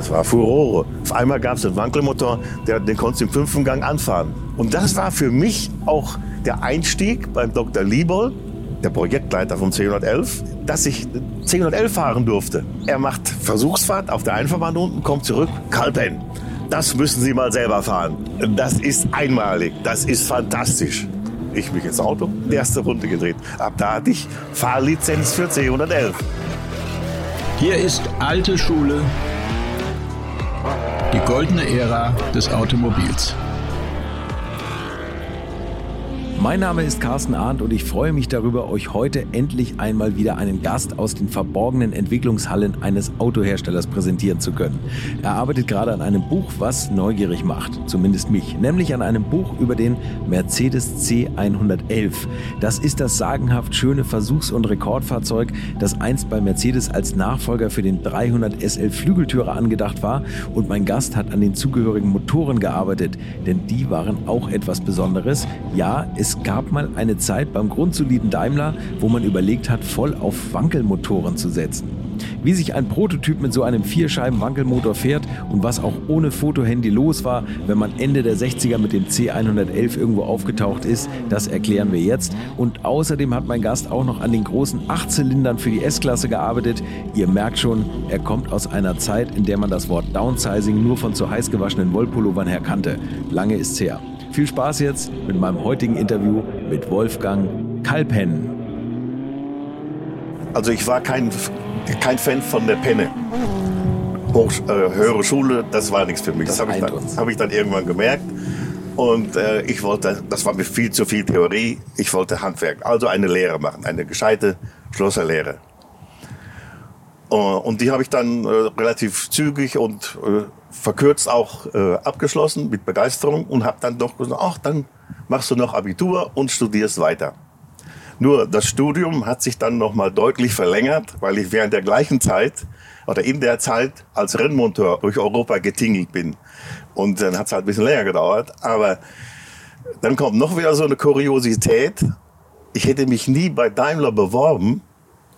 Das war Furore. Auf einmal gab es einen Wankelmotor, der, den konntest du im fünften Gang anfahren. Und das war für mich auch der Einstieg beim Dr. Liebold, der Projektleiter vom C111, dass ich C111 fahren durfte. Er macht Versuchsfahrt auf der Einfahrbahn unten, kommt zurück, Kalpen. Das müssen Sie mal selber fahren. Das ist einmalig, das ist fantastisch. Ich mich ins Auto, die erste Runde gedreht. Ab da hatte ich Fahrlizenz für C111. Hier ist alte Schule, die goldene Ära des Automobils. Mein Name ist Carsten Arndt und ich freue mich darüber, euch heute endlich einmal wieder einen Gast aus den verborgenen Entwicklungshallen eines Autoherstellers präsentieren zu können. Er arbeitet gerade an einem Buch, was neugierig macht, zumindest mich, nämlich an einem Buch über den Mercedes C111. Das ist das sagenhaft schöne Versuchs- und Rekordfahrzeug, das einst bei Mercedes als Nachfolger für den 300 SL Flügeltürer angedacht war und mein Gast hat an den zugehörigen Motoren gearbeitet, denn die waren auch etwas Besonderes. Ja, es es gab mal eine Zeit beim grundsoliden Daimler, wo man überlegt hat, voll auf Wankelmotoren zu setzen. Wie sich ein Prototyp mit so einem Vierscheiben-Wankelmotor fährt und was auch ohne Fotohandy los war, wenn man Ende der 60er mit dem C111 irgendwo aufgetaucht ist, das erklären wir jetzt. Und außerdem hat mein Gast auch noch an den großen Achtzylindern für die S-Klasse gearbeitet. Ihr merkt schon, er kommt aus einer Zeit, in der man das Wort Downsizing nur von zu heiß gewaschenen Wollpullovern her kannte. Lange ist's her. Viel Spaß jetzt mit meinem heutigen Interview mit Wolfgang Kalpen. Also ich war kein, kein Fan von der Penne. Hoch, äh, höhere Schule, das war nichts für mich. Das, das habe ich, dann, hab ich dann irgendwann gemerkt. Und äh, ich wollte, das war mir viel zu viel Theorie, ich wollte Handwerk, also eine Lehre machen, eine gescheite Schlosserlehre. Uh, und die habe ich dann äh, relativ zügig und äh, verkürzt auch äh, abgeschlossen mit Begeisterung und habe dann doch gesagt, ach, dann machst du noch Abitur und studierst weiter. Nur das Studium hat sich dann noch mal deutlich verlängert, weil ich während der gleichen Zeit oder in der Zeit als Rennmonteur durch Europa getingelt bin. Und dann hat es halt ein bisschen länger gedauert. Aber dann kommt noch wieder so eine Kuriosität. Ich hätte mich nie bei Daimler beworben,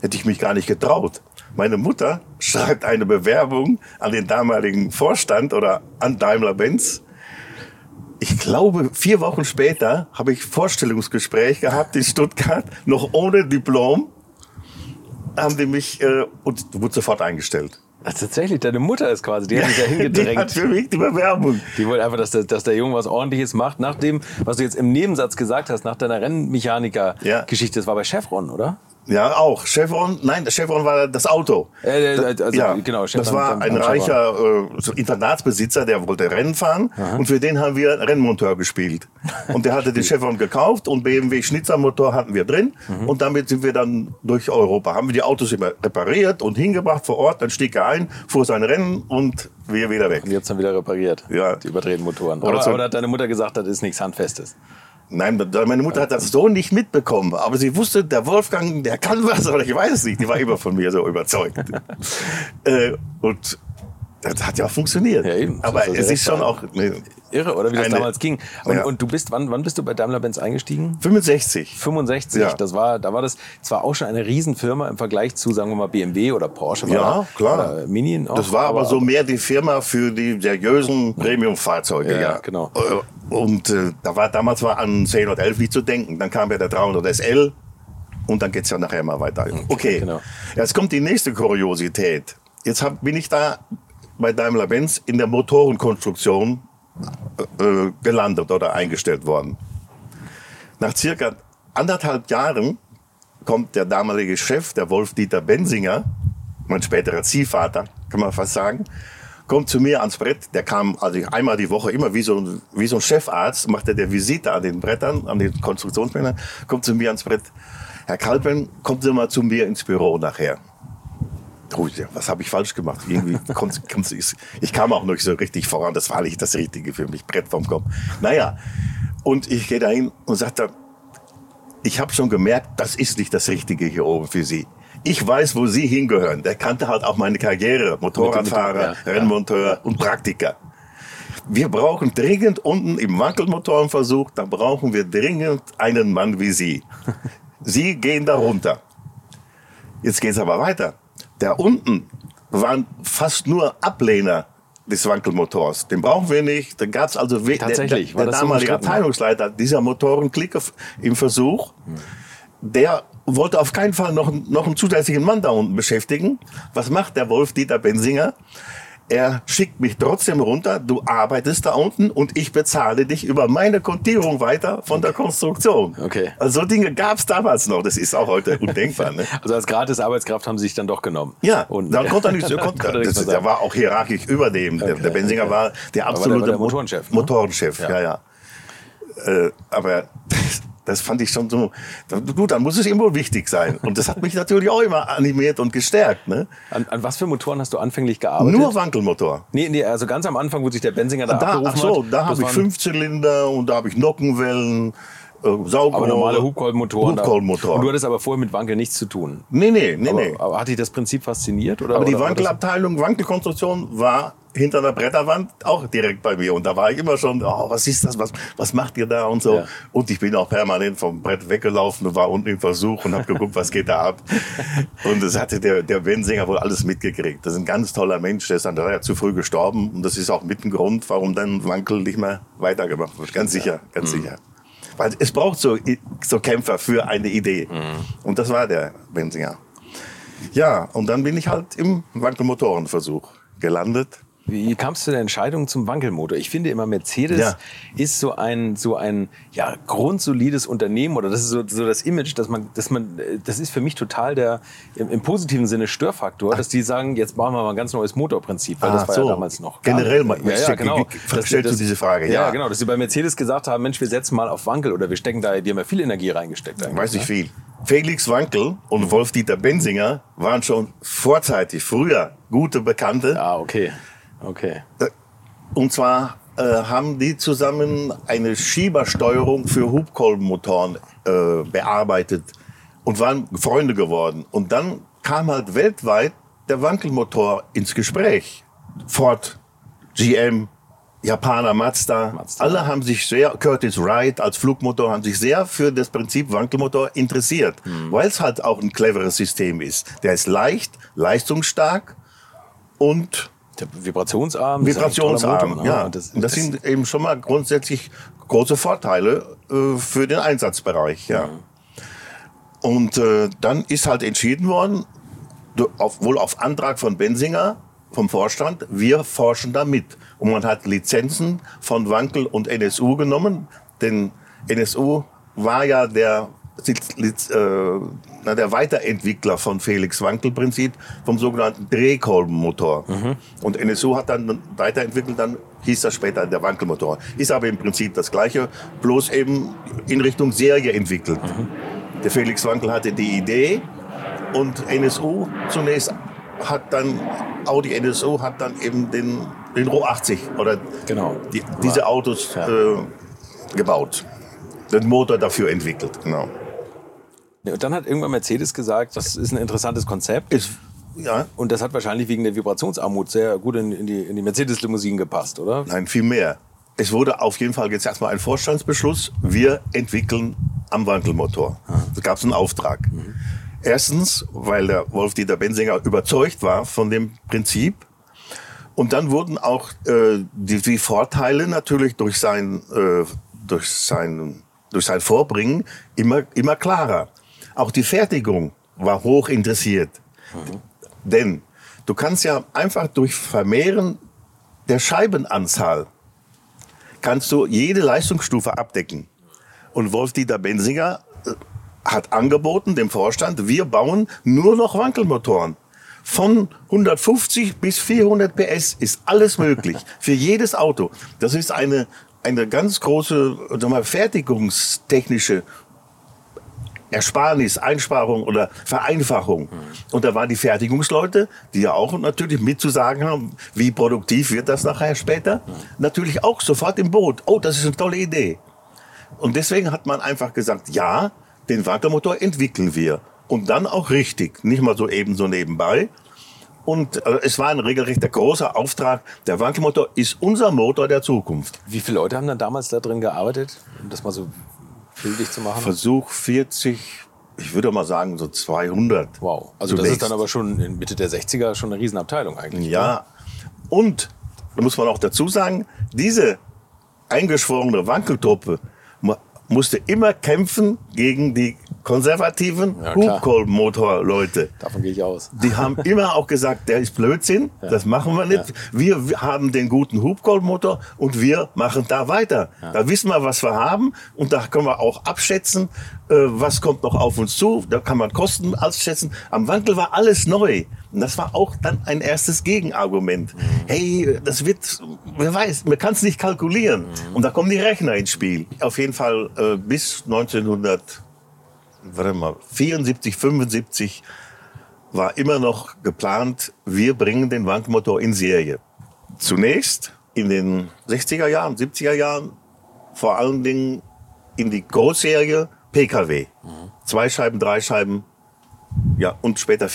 hätte ich mich gar nicht getraut. Meine Mutter schreibt eine Bewerbung an den damaligen Vorstand oder an Daimler-Benz. Ich glaube, vier Wochen später habe ich Vorstellungsgespräch gehabt in Stuttgart, noch ohne Diplom. Haben die mich äh, und wurde sofort eingestellt. Ach, tatsächlich, deine Mutter ist quasi, die hat dich da hingedrängt. Die hat für mich die Bewerbung. Die wollte einfach, dass der, dass der Junge was ordentliches macht. Nach dem, was du jetzt im Nebensatz gesagt hast, nach deiner Rennmechaniker-Geschichte, das war bei Chevron, oder? Ja, auch. Chevron, nein, Chevron war das Auto. Äh, äh also, ja, genau. Chevron das war ein reicher äh, Internatsbesitzer, der wollte Rennen fahren Aha. und für den haben wir Rennmonteur gespielt. Und der hatte den Chevron gekauft und BMW Schnitzermotor hatten wir drin mhm. und damit sind wir dann durch Europa. Haben wir die Autos immer repariert und hingebracht vor Ort, dann stieg er ein, fuhr sein Rennen und wir wieder weg. Und jetzt dann wieder repariert. Ja. Die überdrehten Motoren. Oder, oder hat deine Mutter gesagt, das ist nichts Handfestes? Nein, meine Mutter hat das so nicht mitbekommen. Aber sie wusste, der Wolfgang, der kann was, oder ich weiß es nicht. Die war immer von mir so überzeugt. äh, und das hat ja auch funktioniert. Ja, eben. Aber es ist schon auch. Ne, Irre, oder wie das eine, damals ging. Und, ja. und, du bist, wann, wann bist du bei Daimler-Benz eingestiegen? 65. 65, ja. das war, da war das zwar auch schon eine Riesenfirma im Vergleich zu, sagen wir mal, BMW oder Porsche. Ja, klar. Oder Mini. Auch, das war aber, aber so mehr die Firma für die seriösen Premium-Fahrzeuge, ja, ja. genau. Äh, und äh, da war damals war an 1011 nicht zu denken. Dann kam ja der 300 SL und dann geht's ja nachher mal weiter. Okay, okay. Genau. Jetzt kommt die nächste Kuriosität. Jetzt hab, bin ich da bei Daimler-Benz in der Motorenkonstruktion äh, gelandet oder eingestellt worden. Nach circa anderthalb Jahren kommt der damalige Chef, der Wolf-Dieter Bensinger, mein späterer Ziehvater, kann man fast sagen, kommt zu mir ans Brett. Der kam also einmal die Woche, immer wie so, ein, wie so ein Chefarzt, machte der Visite an den Brettern, an den Konstruktionsmännern, kommt zu mir ans Brett. Herr Kalpen, kommen Sie mal zu mir ins Büro nachher was habe ich falsch gemacht? Irgendwie kommt, kommt, ich kam auch nicht so richtig voran. Das war nicht das Richtige für mich. Brett vom Kopf. Naja, und ich gehe dahin und sagte, ich habe schon gemerkt, das ist nicht das Richtige hier oben für Sie. Ich weiß, wo Sie hingehören. Der kannte halt auch meine Karriere. Motorradfahrer, ja, Rennmonteur ja. und Praktiker. Wir brauchen dringend unten im Wankelmotorenversuch, da brauchen wir dringend einen Mann wie Sie. Sie gehen da runter. Jetzt geht es aber weiter der unten waren fast nur Ablehner des Wankelmotors. Den brauchen wir nicht. Da gab es also Tatsächlich, der, der, der damalige Abteilungsleiter dieser Motorenklick im Versuch, der wollte auf keinen Fall noch, noch einen zusätzlichen Mann da unten beschäftigen. Was macht der Wolf Dieter Bensinger? Er schickt mich trotzdem runter, du arbeitest da unten und ich bezahle dich über meine Kontierung weiter von der Konstruktion. Okay. Also so Dinge gab es damals noch, das ist auch heute undenkbar. Ne? Also als gratis Arbeitskraft haben sie sich dann doch genommen. Ja, und dann konnte er nicht so, konnte, konnte das, der war auch hierarchisch über dem. Okay, der, der Benzinger okay. war der absolute war der, war der Motorenchef. Ne? Motorenchef, ja, ja. ja. Äh, aber das fand ich schon so, gut, dann muss es irgendwo wichtig sein. Und das hat mich natürlich auch immer animiert und gestärkt. Ne? An, an was für Motoren hast du anfänglich gearbeitet? Nur Wankelmotor. Nee, nee, also ganz am Anfang, wo sich der Benzinger da, da Ach so, da habe ich Fünfzylinder und da habe ich Nockenwellen. Saugrohr. Aber normale Hubkolbenmotoren. Hubkolbenmotoren. Und du hattest aber vorher mit Wankel nichts zu tun. Nee, nee, nee, aber, nee. Aber hat dich das Prinzip fasziniert? Oder, aber die oder Wankelabteilung, Wankelkonstruktion war hinter der Bretterwand auch direkt bei mir. Und da war ich immer schon, oh, was ist das, was, was macht ihr da und so. Ja. Und ich bin auch permanent vom Brett weggelaufen und war unten im Versuch und habe geguckt, was geht da ab. Und das hatte der, der Bensinger wohl alles mitgekriegt. Das ist ein ganz toller Mensch, der ist dann leider zu früh gestorben. Und das ist auch mit ein Grund, warum dann Wankel nicht mehr weitergemacht wird. Ganz sicher, ganz mhm. sicher. Weil es braucht so, so Kämpfer für eine Idee. Mhm. Und das war der Bensinger. Ja, und dann bin ich halt im Wankelmotorenversuch gelandet. Wie kamst du der Entscheidung zum Wankelmotor? Ich finde immer, Mercedes ja. ist so ein, so ein ja, grundsolides Unternehmen oder das ist so, so das Image, dass man, dass man, das ist für mich total der im, im positiven Sinne Störfaktor, dass die sagen, jetzt bauen wir mal ein ganz neues Motorprinzip, weil ah, das war so. ja damals noch. Generell, mal, ja, ja, genau. stellst du diese Frage, ja. Ja, genau, dass sie bei Mercedes gesagt haben, Mensch, wir setzen mal auf Wankel oder wir stecken da, wir haben ja viel Energie reingesteckt. Weiß nicht viel. Felix Wankel und Wolf-Dieter Bensinger waren schon vorzeitig, früher gute Bekannte. Ah, okay. Okay. Äh, und zwar äh, haben die zusammen eine Schiebersteuerung für Hubkolbenmotoren äh, bearbeitet und waren Freunde geworden. Und dann kam halt weltweit der Wankelmotor ins Gespräch. Ford, GM, Japaner, Mazda, Mazda, alle haben sich sehr, Curtis Wright als Flugmotor haben sich sehr für das Prinzip Wankelmotor interessiert, mhm. weil es halt auch ein cleveres System ist. Der ist leicht, leistungsstark und Vibrationsarm. Vibrationsarm, Motor, ja. Das, das, sind eben schon mal grundsätzlich große Vorteile äh, für den Einsatzbereich, ja. Und äh, dann ist halt entschieden worden, auf, wohl auf Antrag von Bensinger, vom Vorstand, wir forschen da mit. Und man hat Lizenzen von Wankel und NSU genommen, denn NSU war ja der na, der Weiterentwickler von Felix Wankel-Prinzip vom sogenannten Drehkolbenmotor. Mhm. Und NSU hat dann weiterentwickelt, dann hieß das später der Wankelmotor. Ist aber im Prinzip das Gleiche, bloß eben in Richtung Serie entwickelt. Mhm. Der Felix Wankel hatte die Idee und NSU zunächst hat dann, Audi NSU hat dann eben den, den Ro 80 oder genau. die, diese Autos ja. äh, gebaut. Den Motor dafür entwickelt, genau. Und dann hat irgendwann Mercedes gesagt, das ist ein interessantes Konzept. Ist, ja. Und das hat wahrscheinlich wegen der Vibrationsarmut sehr gut in, in die, in die Mercedes-Limousinen gepasst, oder? Nein, viel mehr. Es wurde auf jeden Fall jetzt erstmal ein Vorstandsbeschluss. Wir entwickeln am Wankelmotor. Da gab es einen Auftrag. Mhm. Erstens, weil der Wolf-Dieter Bensinger überzeugt war von dem Prinzip. Und dann wurden auch äh, die, die Vorteile natürlich durch sein, äh, durch sein, durch sein Vorbringen immer, immer klarer. Auch die Fertigung war hoch interessiert. Mhm. Denn du kannst ja einfach durch Vermehren der Scheibenanzahl kannst du jede Leistungsstufe abdecken. Und Wolf-Dieter Bensinger äh, hat angeboten dem Vorstand, wir bauen nur noch Wankelmotoren. Von 150 bis 400 PS ist alles möglich für jedes Auto. Das ist eine, eine ganz große mal, fertigungstechnische Ersparnis, Einsparung oder Vereinfachung. Mhm. Und da waren die Fertigungsleute, die ja auch natürlich mitzusagen haben, wie produktiv wird das nachher später, mhm. natürlich auch sofort im Boot. Oh, das ist eine tolle Idee. Und deswegen hat man einfach gesagt, ja, den Wankelmotor entwickeln wir. Und dann auch richtig, nicht mal so eben so nebenbei. Und äh, es war ein regelrechter großer Auftrag. Der Wankelmotor ist unser Motor der Zukunft. Wie viele Leute haben dann damals da drin gearbeitet, um das mal so bildlich zu machen? Versuch 40, ich würde mal sagen, so 200. Wow. Also zunächst. das ist dann aber schon in Mitte der 60er schon eine Riesenabteilung eigentlich. Ja. Oder? Und, da muss man auch dazu sagen, diese eingeschworene Wankeltruppe musste immer kämpfen gegen die konservativen ja, Hubkolbenmotorleute. Davon gehe ich aus. Die haben immer auch gesagt, der ist Blödsinn, ja. das machen wir nicht. Ja. Wir haben den guten Hubkolbenmotor und wir machen da weiter. Da wissen wir, was wir haben und da können wir auch abschätzen, äh, was kommt noch auf uns zu. Da kann man Kosten ausschätzen. Am Wankel war alles neu. Und das war auch dann ein erstes Gegenargument. Mhm. Hey, das wird, wer weiß, man kann es nicht kalkulieren. Mhm. Und da kommen die Rechner ins Spiel. Auf jeden Fall äh, bis 1900 warte mal, 74, 75 war immer noch geplant, wir bringen den Wankmotor in Serie. Zunächst in den 60er Jahren, 70er Jahren, vor allen Dingen in die Großserie PKW. Mhm. Zwei Scheiben, drei Scheiben, ja, und später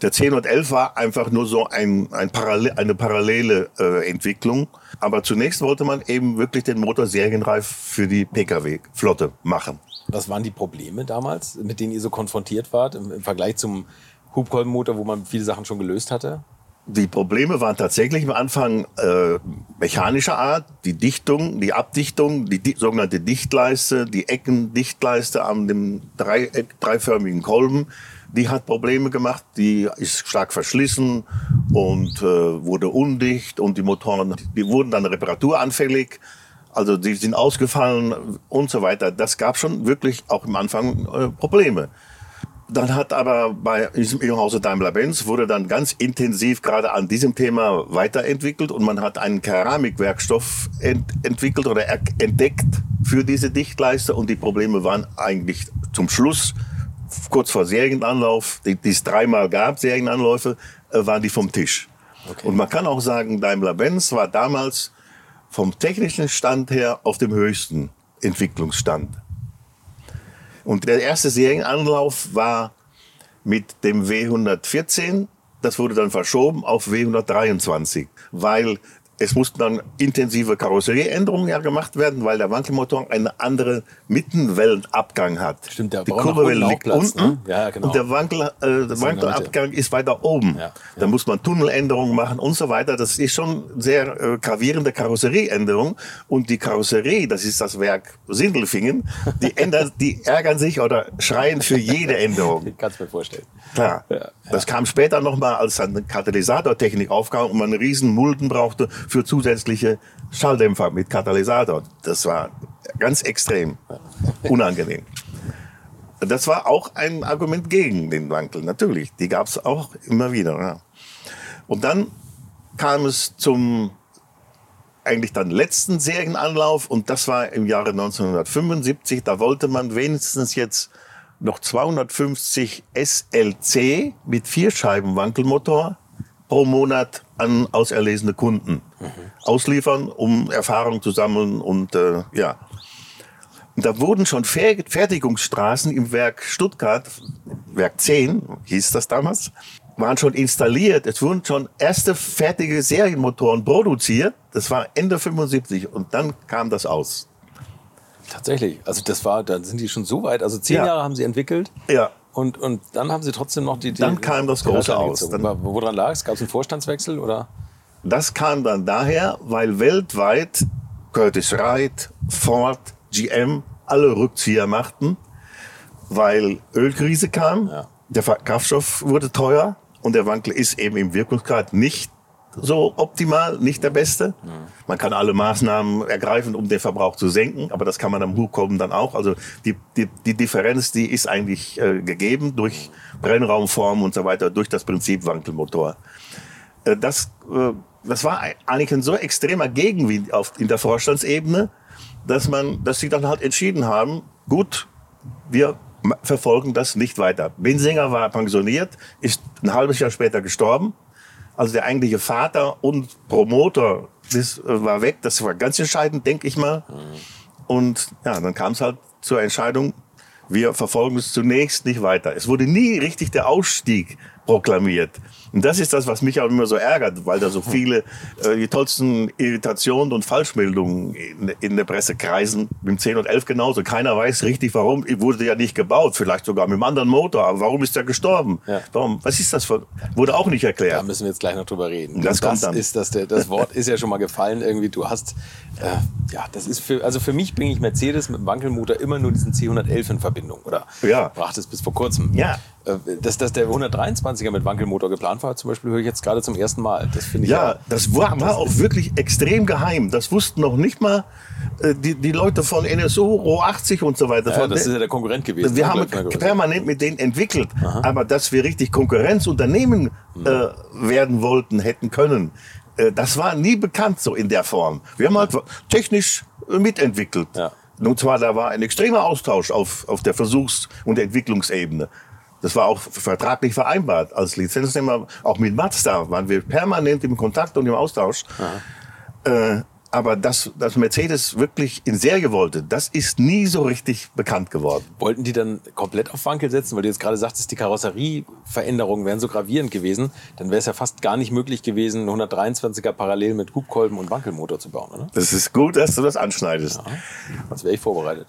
vier Scheibenmotoren. Der 1011 war einfach nur so ein, ein Parallel, eine parallele äh, Entwicklung. Aber zunächst wollte man eben wirklich den Motor serienreif für die Pkw-Flotte machen. Was waren die Probleme damals, mit denen ihr so konfrontiert wart im, im Vergleich zum Hubkolbenmotor, wo man viele Sachen schon gelöst hatte? Die Probleme waren tatsächlich am Anfang äh, mechanischer Art. Die Dichtung, die Abdichtung, die, die sogenannte Dichtleiste, die Eckendichtleiste an dem dreieck, dreiförmigen Kolben die hat Probleme gemacht, die ist stark verschlissen und äh, wurde undicht und die Motoren, die wurden dann reparaturanfällig. Also die sind ausgefallen und so weiter. Das gab schon wirklich auch am Anfang äh, Probleme. Dann hat aber bei diesem Hause Daimler-Benz wurde dann ganz intensiv gerade an diesem Thema weiterentwickelt und man hat einen Keramikwerkstoff ent entwickelt oder entdeckt für diese Dichtleiste und die Probleme waren eigentlich zum Schluss kurz vor Serienanlauf, die, die es dreimal gab, Serienanläufe, äh, waren die vom Tisch. Okay. Und man kann auch sagen, Daimler-Benz war damals vom technischen Stand her auf dem höchsten Entwicklungsstand. Und der erste Serienanlauf war mit dem W114. Das wurde dann verschoben auf W123, weil es mussten dann intensive Karosserieänderungen ja gemacht werden, weil der Wankelmotor einen anderen Mittenwellenabgang hat. Stimmt, der die Kurbelwelle liegt Platz, unten ne? ja, genau. und der, Wankel, äh, der Wankelabgang ist weiter oben. Ja, ja. Da muss man Tunneländerungen machen und so weiter. Das ist schon sehr äh, gravierende Karosserieänderung. Und die Karosserie, das ist das Werk Sindelfingen, die, ändern, die ärgern sich oder schreien für jede Änderung. Ich kann es mir vorstellen. Klar. Ja, das kam später nochmal, als dann Katalysatortechnik aufkam und man einen riesen Mulden brauchte für zusätzliche Schalldämpfer mit Katalysator. Das war ganz extrem unangenehm. Das war auch ein Argument gegen den Wankel, natürlich. Die gab es auch immer wieder. Ja. Und dann kam es zum eigentlich dann letzten Serienanlauf und das war im Jahre 1975. Da wollte man wenigstens jetzt noch 250 SLC mit Vierscheiben-Wankelmotor pro Monat an auserlesene Kunden mhm. ausliefern, um Erfahrung zu sammeln und äh, ja. Und da wurden schon Fertigungsstraßen im Werk Stuttgart, Werk 10 hieß das damals, waren schon installiert. Es wurden schon erste fertige Serienmotoren produziert. Das war Ende 75 und dann kam das aus. Tatsächlich. Also das war, dann sind die schon so weit. Also zehn ja. Jahre haben sie entwickelt. Ja. Und, und dann haben sie trotzdem noch die. die dann kam das Große aus. Dann, woran lag es? Gab es einen Vorstandswechsel oder? Das kam dann daher, weil weltweit Curtis Wright, Ford, GM alle Rückzieher machten, weil Ölkrise kam, ja. der Kraftstoff wurde teuer und der Wankel ist eben im Wirkungsgrad nicht so optimal, nicht der beste. Man kann alle Maßnahmen ergreifen, um den Verbrauch zu senken, aber das kann man am Hubkommen dann auch. Also die, die, die Differenz, die ist eigentlich äh, gegeben durch Brennraumform und so weiter, durch das Prinzip Wankelmotor. Äh, das, äh, das war eigentlich ein so extremer Gegenwind auf, in der Vorstandsebene, dass man, dass sie dann halt entschieden haben, gut, wir verfolgen das nicht weiter. Binsinger war pensioniert, ist ein halbes Jahr später gestorben also der eigentliche Vater und Promoter, das äh, war weg. Das war ganz entscheidend, denke ich mal. Und ja, dann kam es halt zur Entscheidung, wir verfolgen es zunächst nicht weiter. Es wurde nie richtig der Ausstieg proklamiert. Und das ist das, was mich auch immer so ärgert, weil da so viele äh, die tollsten Irritationen und Falschmeldungen in, in, der Presse kreisen. Mit dem 10 und 11 genauso. Keiner weiß richtig, warum. Wurde ja nicht gebaut. Vielleicht sogar mit einem anderen Motor. Aber warum ist er gestorben? Ja. Warum? Was ist das für? Wurde auch nicht erklärt. Da müssen wir jetzt gleich noch drüber reden. Das, das dann. Ist das, der, das Wort ist ja schon mal gefallen. Irgendwie, du hast, äh, ja, das ist für, also für mich bringe ich Mercedes mit dem Wankelmotor immer nur diesen C111 in Verbindung. Oder ja. brachte es bis vor kurzem. Ja. Äh, dass, dass der 123er mit Wankelmotor geplant war, zum Beispiel, höre ich jetzt gerade zum ersten Mal. Das finde ich ja, ja, das war, war auch wirklich extrem geheim. Das wussten noch nicht mal äh, die, die Leute von NSO, Ro 80 und so weiter. Ja, das ist ja der Konkurrent gewesen. Wir haben permanent mit denen entwickelt. Aha. Aber dass wir richtig Konkurrenzunternehmen hm. äh, werden wollten, hätten können, äh, das war nie bekannt so in der Form. Wir haben halt technisch mitentwickelt. Ja. Und zwar, da war ein extremer Austausch auf, auf der Versuchs- und Entwicklungsebene. Das war auch vertraglich vereinbart. Als Lizenznehmer, auch mit Mazda, waren wir permanent im Kontakt und im Austausch. Äh, aber dass, dass Mercedes wirklich in Serie wollte, das ist nie so richtig bekannt geworden. Wollten die dann komplett auf Wankel setzen? Weil du jetzt gerade sagtest, die Karosserieveränderungen wären so gravierend gewesen. Dann wäre es ja fast gar nicht möglich gewesen, einen 123er parallel mit Hubkolben und Wankelmotor zu bauen, oder? Das ist gut, dass du das anschneidest. Ja, sonst wäre ich vorbereitet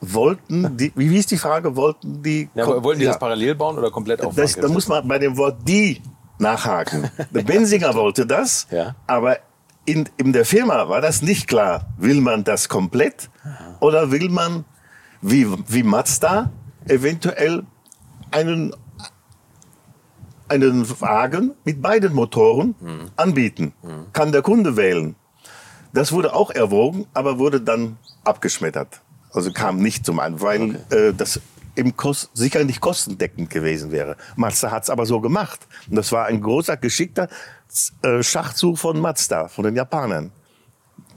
wollten die, wie ist die Frage, wollten die... Ja, wollten die ja. das parallel bauen oder komplett auf das, Da muss man bei dem Wort die nachhaken. Der Benzinger wollte das, ja. aber in, in der Firma war das nicht klar. Will man das komplett Aha. oder will man, wie, wie Mazda, eventuell einen, einen Wagen mit beiden Motoren mhm. anbieten? Mhm. Kann der Kunde wählen? Das wurde auch erwogen, aber wurde dann abgeschmettert. Also kam nicht zum An, weil okay. äh, das im Kost, sicher nicht kostendeckend gewesen wäre. Mazda hat es aber so gemacht. Und das war ein großer, geschickter äh, Schachzug von Mazda, von den Japanern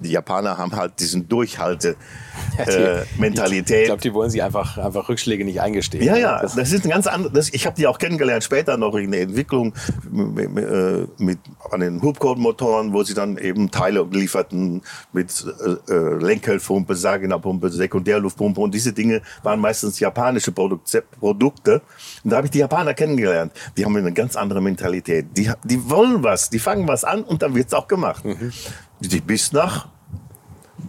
die Japaner haben halt diesen Durchhalte-Mentalität. Ja, äh, ich glaube, die wollen sich einfach, einfach Rückschläge nicht eingestehen. Ja, ja, das, das ist ein ganz anderes. Ich habe die auch kennengelernt später noch in der Entwicklung mit, mit, äh, mit an den Hubcode-Motoren, wo sie dann eben Teile lieferten mit äh, äh Lenkhelfpumpe, Sagina-Pumpe, Sekundärluftpumpe und diese Dinge waren meistens japanische Produkt, Produkte. Und da habe ich die Japaner kennengelernt. Die haben eine ganz andere Mentalität. Die, die wollen was, die fangen was an und dann wird's auch gemacht. Mhm bis nach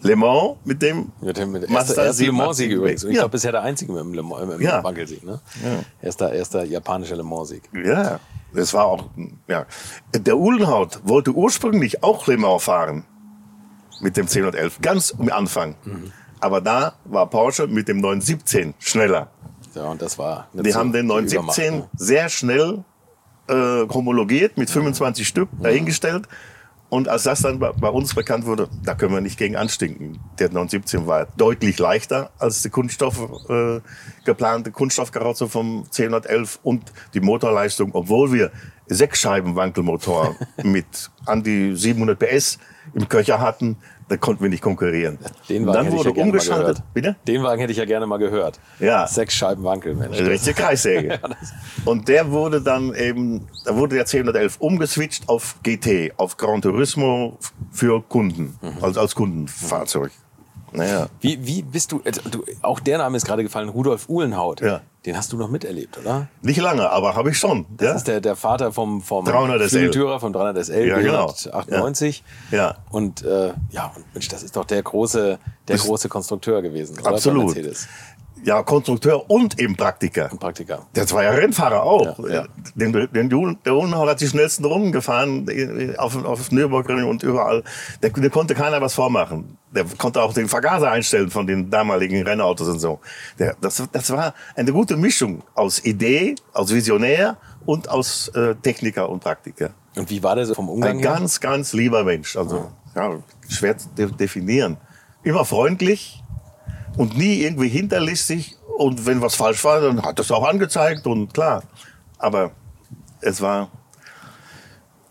Le Mans mit dem, mit dem mit erster, erster Le Mans-Sieg übrigens. Und ich ja. glaube, bisher der einzige mit dem, Le Mans, im ja. Wankelsieg. Ne? Ja. Erster, erster japanischer Le Mans-Sieg. Ja, das war auch, ja. Der Uhlenhaut wollte ursprünglich auch Le Mans fahren. Mit dem 1011. Ganz am Anfang. Mhm. Aber da war Porsche mit dem 917 schneller. Ja, und das war. Die haben den 917 ne? sehr schnell äh, homologiert mit 25 Stück mhm. Und als das dann bei uns bekannt wurde, da können wir nicht gegen anstinken. Der 917 war deutlich leichter als die Kunststoff, äh, geplante Kunststoffkarosserie vom 1011 und die Motorleistung, obwohl wir sechs Scheiben Wankelmotor mit an die 700 PS im Köcher hatten, da konnten wir nicht konkurrieren. Den Wagen dann wurde ich ja umgeschaltet. Bitte? Den Wagen hätte ich ja gerne mal gehört. Ja. Sechs Scheiben Wankel, Mensch. Richtige Kreissäge. und der wurde dann eben, da wurde der 1011 umgeswitcht auf GT, auf Gran Turismo für Kunden, mhm. also als Kundenfahrzeug. Naja. Wie, wie bist du, also du, auch der Name ist gerade gefallen, Rudolf Uhlenhaut. Ja. Den hast du noch miterlebt, oder? Nicht lange, aber habe ich schon. Das ja? ist der, der Vater vom, vom 300 SL. vom 300 SL, ja, genau. 98. Ja. ja. Und äh, ja, und Mensch, das ist doch der große, der große Konstrukteur gewesen. Oder? Absolut ja, Konstrukteur und eben Praktiker. Und Praktiker. Das war ja Rennfahrer auch. Ja, ja. Den, den, der Unhauer hat die schnellsten rumgefahren äh, auf, auf Nürburgring und überall. Der, der konnte keiner was vormachen. Der konnte auch den Vergaser einstellen von den damaligen Rennautos und so. Der, das, das war eine gute Mischung aus Idee, aus Visionär und aus äh, Techniker und Praktiker. Und wie war der so vom Umgang Ein her? ganz, ganz lieber Mensch. Also ja, schwer zu definieren. Immer freundlich, und nie irgendwie hinterlistig. Und wenn was falsch war, dann hat das auch angezeigt und klar. Aber es war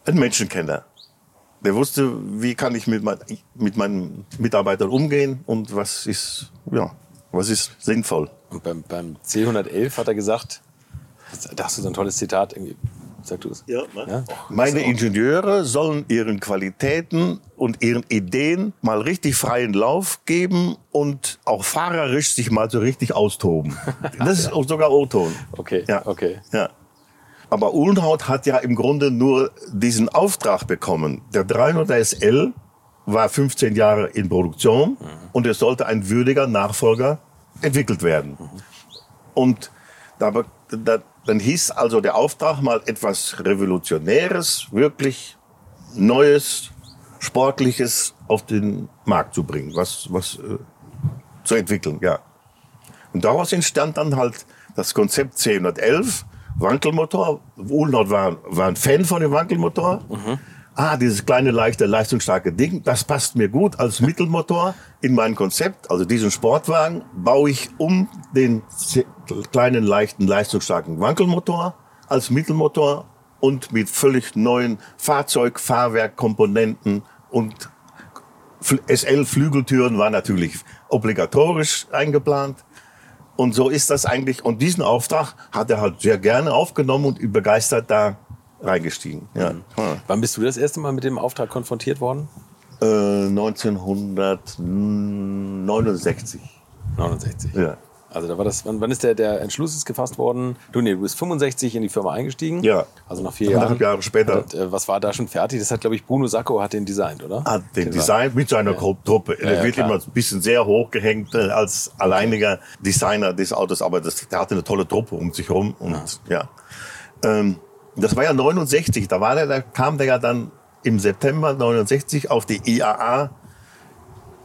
ein Menschenkenner. Der wusste, wie kann ich mit, mein, mit meinen Mitarbeitern umgehen und was ist, ja, was ist sinnvoll. Und beim, beim C111 hat er gesagt, da hast du so ein tolles Zitat, irgendwie, Sag du es. Ja, ja? Meine Ingenieure sollen ihren Qualitäten und ihren Ideen mal richtig freien Lauf geben und auch fahrerisch sich mal so richtig austoben. Das ist auch sogar O-Ton. Okay, ja. okay. Ja. Aber Ulnhaut hat ja im Grunde nur diesen Auftrag bekommen. Der 300 SL war 15 Jahre in Produktion mhm. und es sollte ein würdiger Nachfolger entwickelt werden. Mhm. Und da, da, dann hieß also der Auftrag mal etwas Revolutionäres, wirklich Neues, Sportliches auf den Markt zu bringen, was, was äh, zu entwickeln, ja. Und daraus entstand dann halt das Konzept C111, Wankelmotor. Ulnord war, war ein Fan von dem Wankelmotor. Mhm. Ah, dieses kleine, leichte, leistungsstarke Ding, das passt mir gut als Mittelmotor in mein Konzept. Also diesen Sportwagen baue ich um den kleinen, leichten, leistungsstarken Wankelmotor als Mittelmotor und mit völlig neuen Fahrzeug, Fahrwerk, Komponenten und SL-Flügeltüren war natürlich obligatorisch eingeplant. Und so ist das eigentlich. Und diesen Auftrag hat er halt sehr gerne aufgenommen und begeistert da reingestiegen. Ja. Mhm. Wann bist du das erste Mal mit dem Auftrag konfrontiert worden? Äh, 1969. 69. Ja. Also da war das, wann, wann ist der, der Entschluss ist gefasst worden? Du, nee, du bist 65 in die Firma eingestiegen. Ja. Also nach vier Jahren. Jahre später. Und, äh, was war da schon fertig? Das hat, glaube ich, Bruno Sacco hat den designt, oder? Hat den Design mit seiner ja. Truppe. Ja, er wird klar. immer ein bisschen sehr hochgehängt äh, als alleiniger Designer des Autos, aber das, der hatte eine tolle Truppe um sich herum. Und ja. Ähm, das war ja 69, da war der, da kam der ja dann im September 69 auf die IAA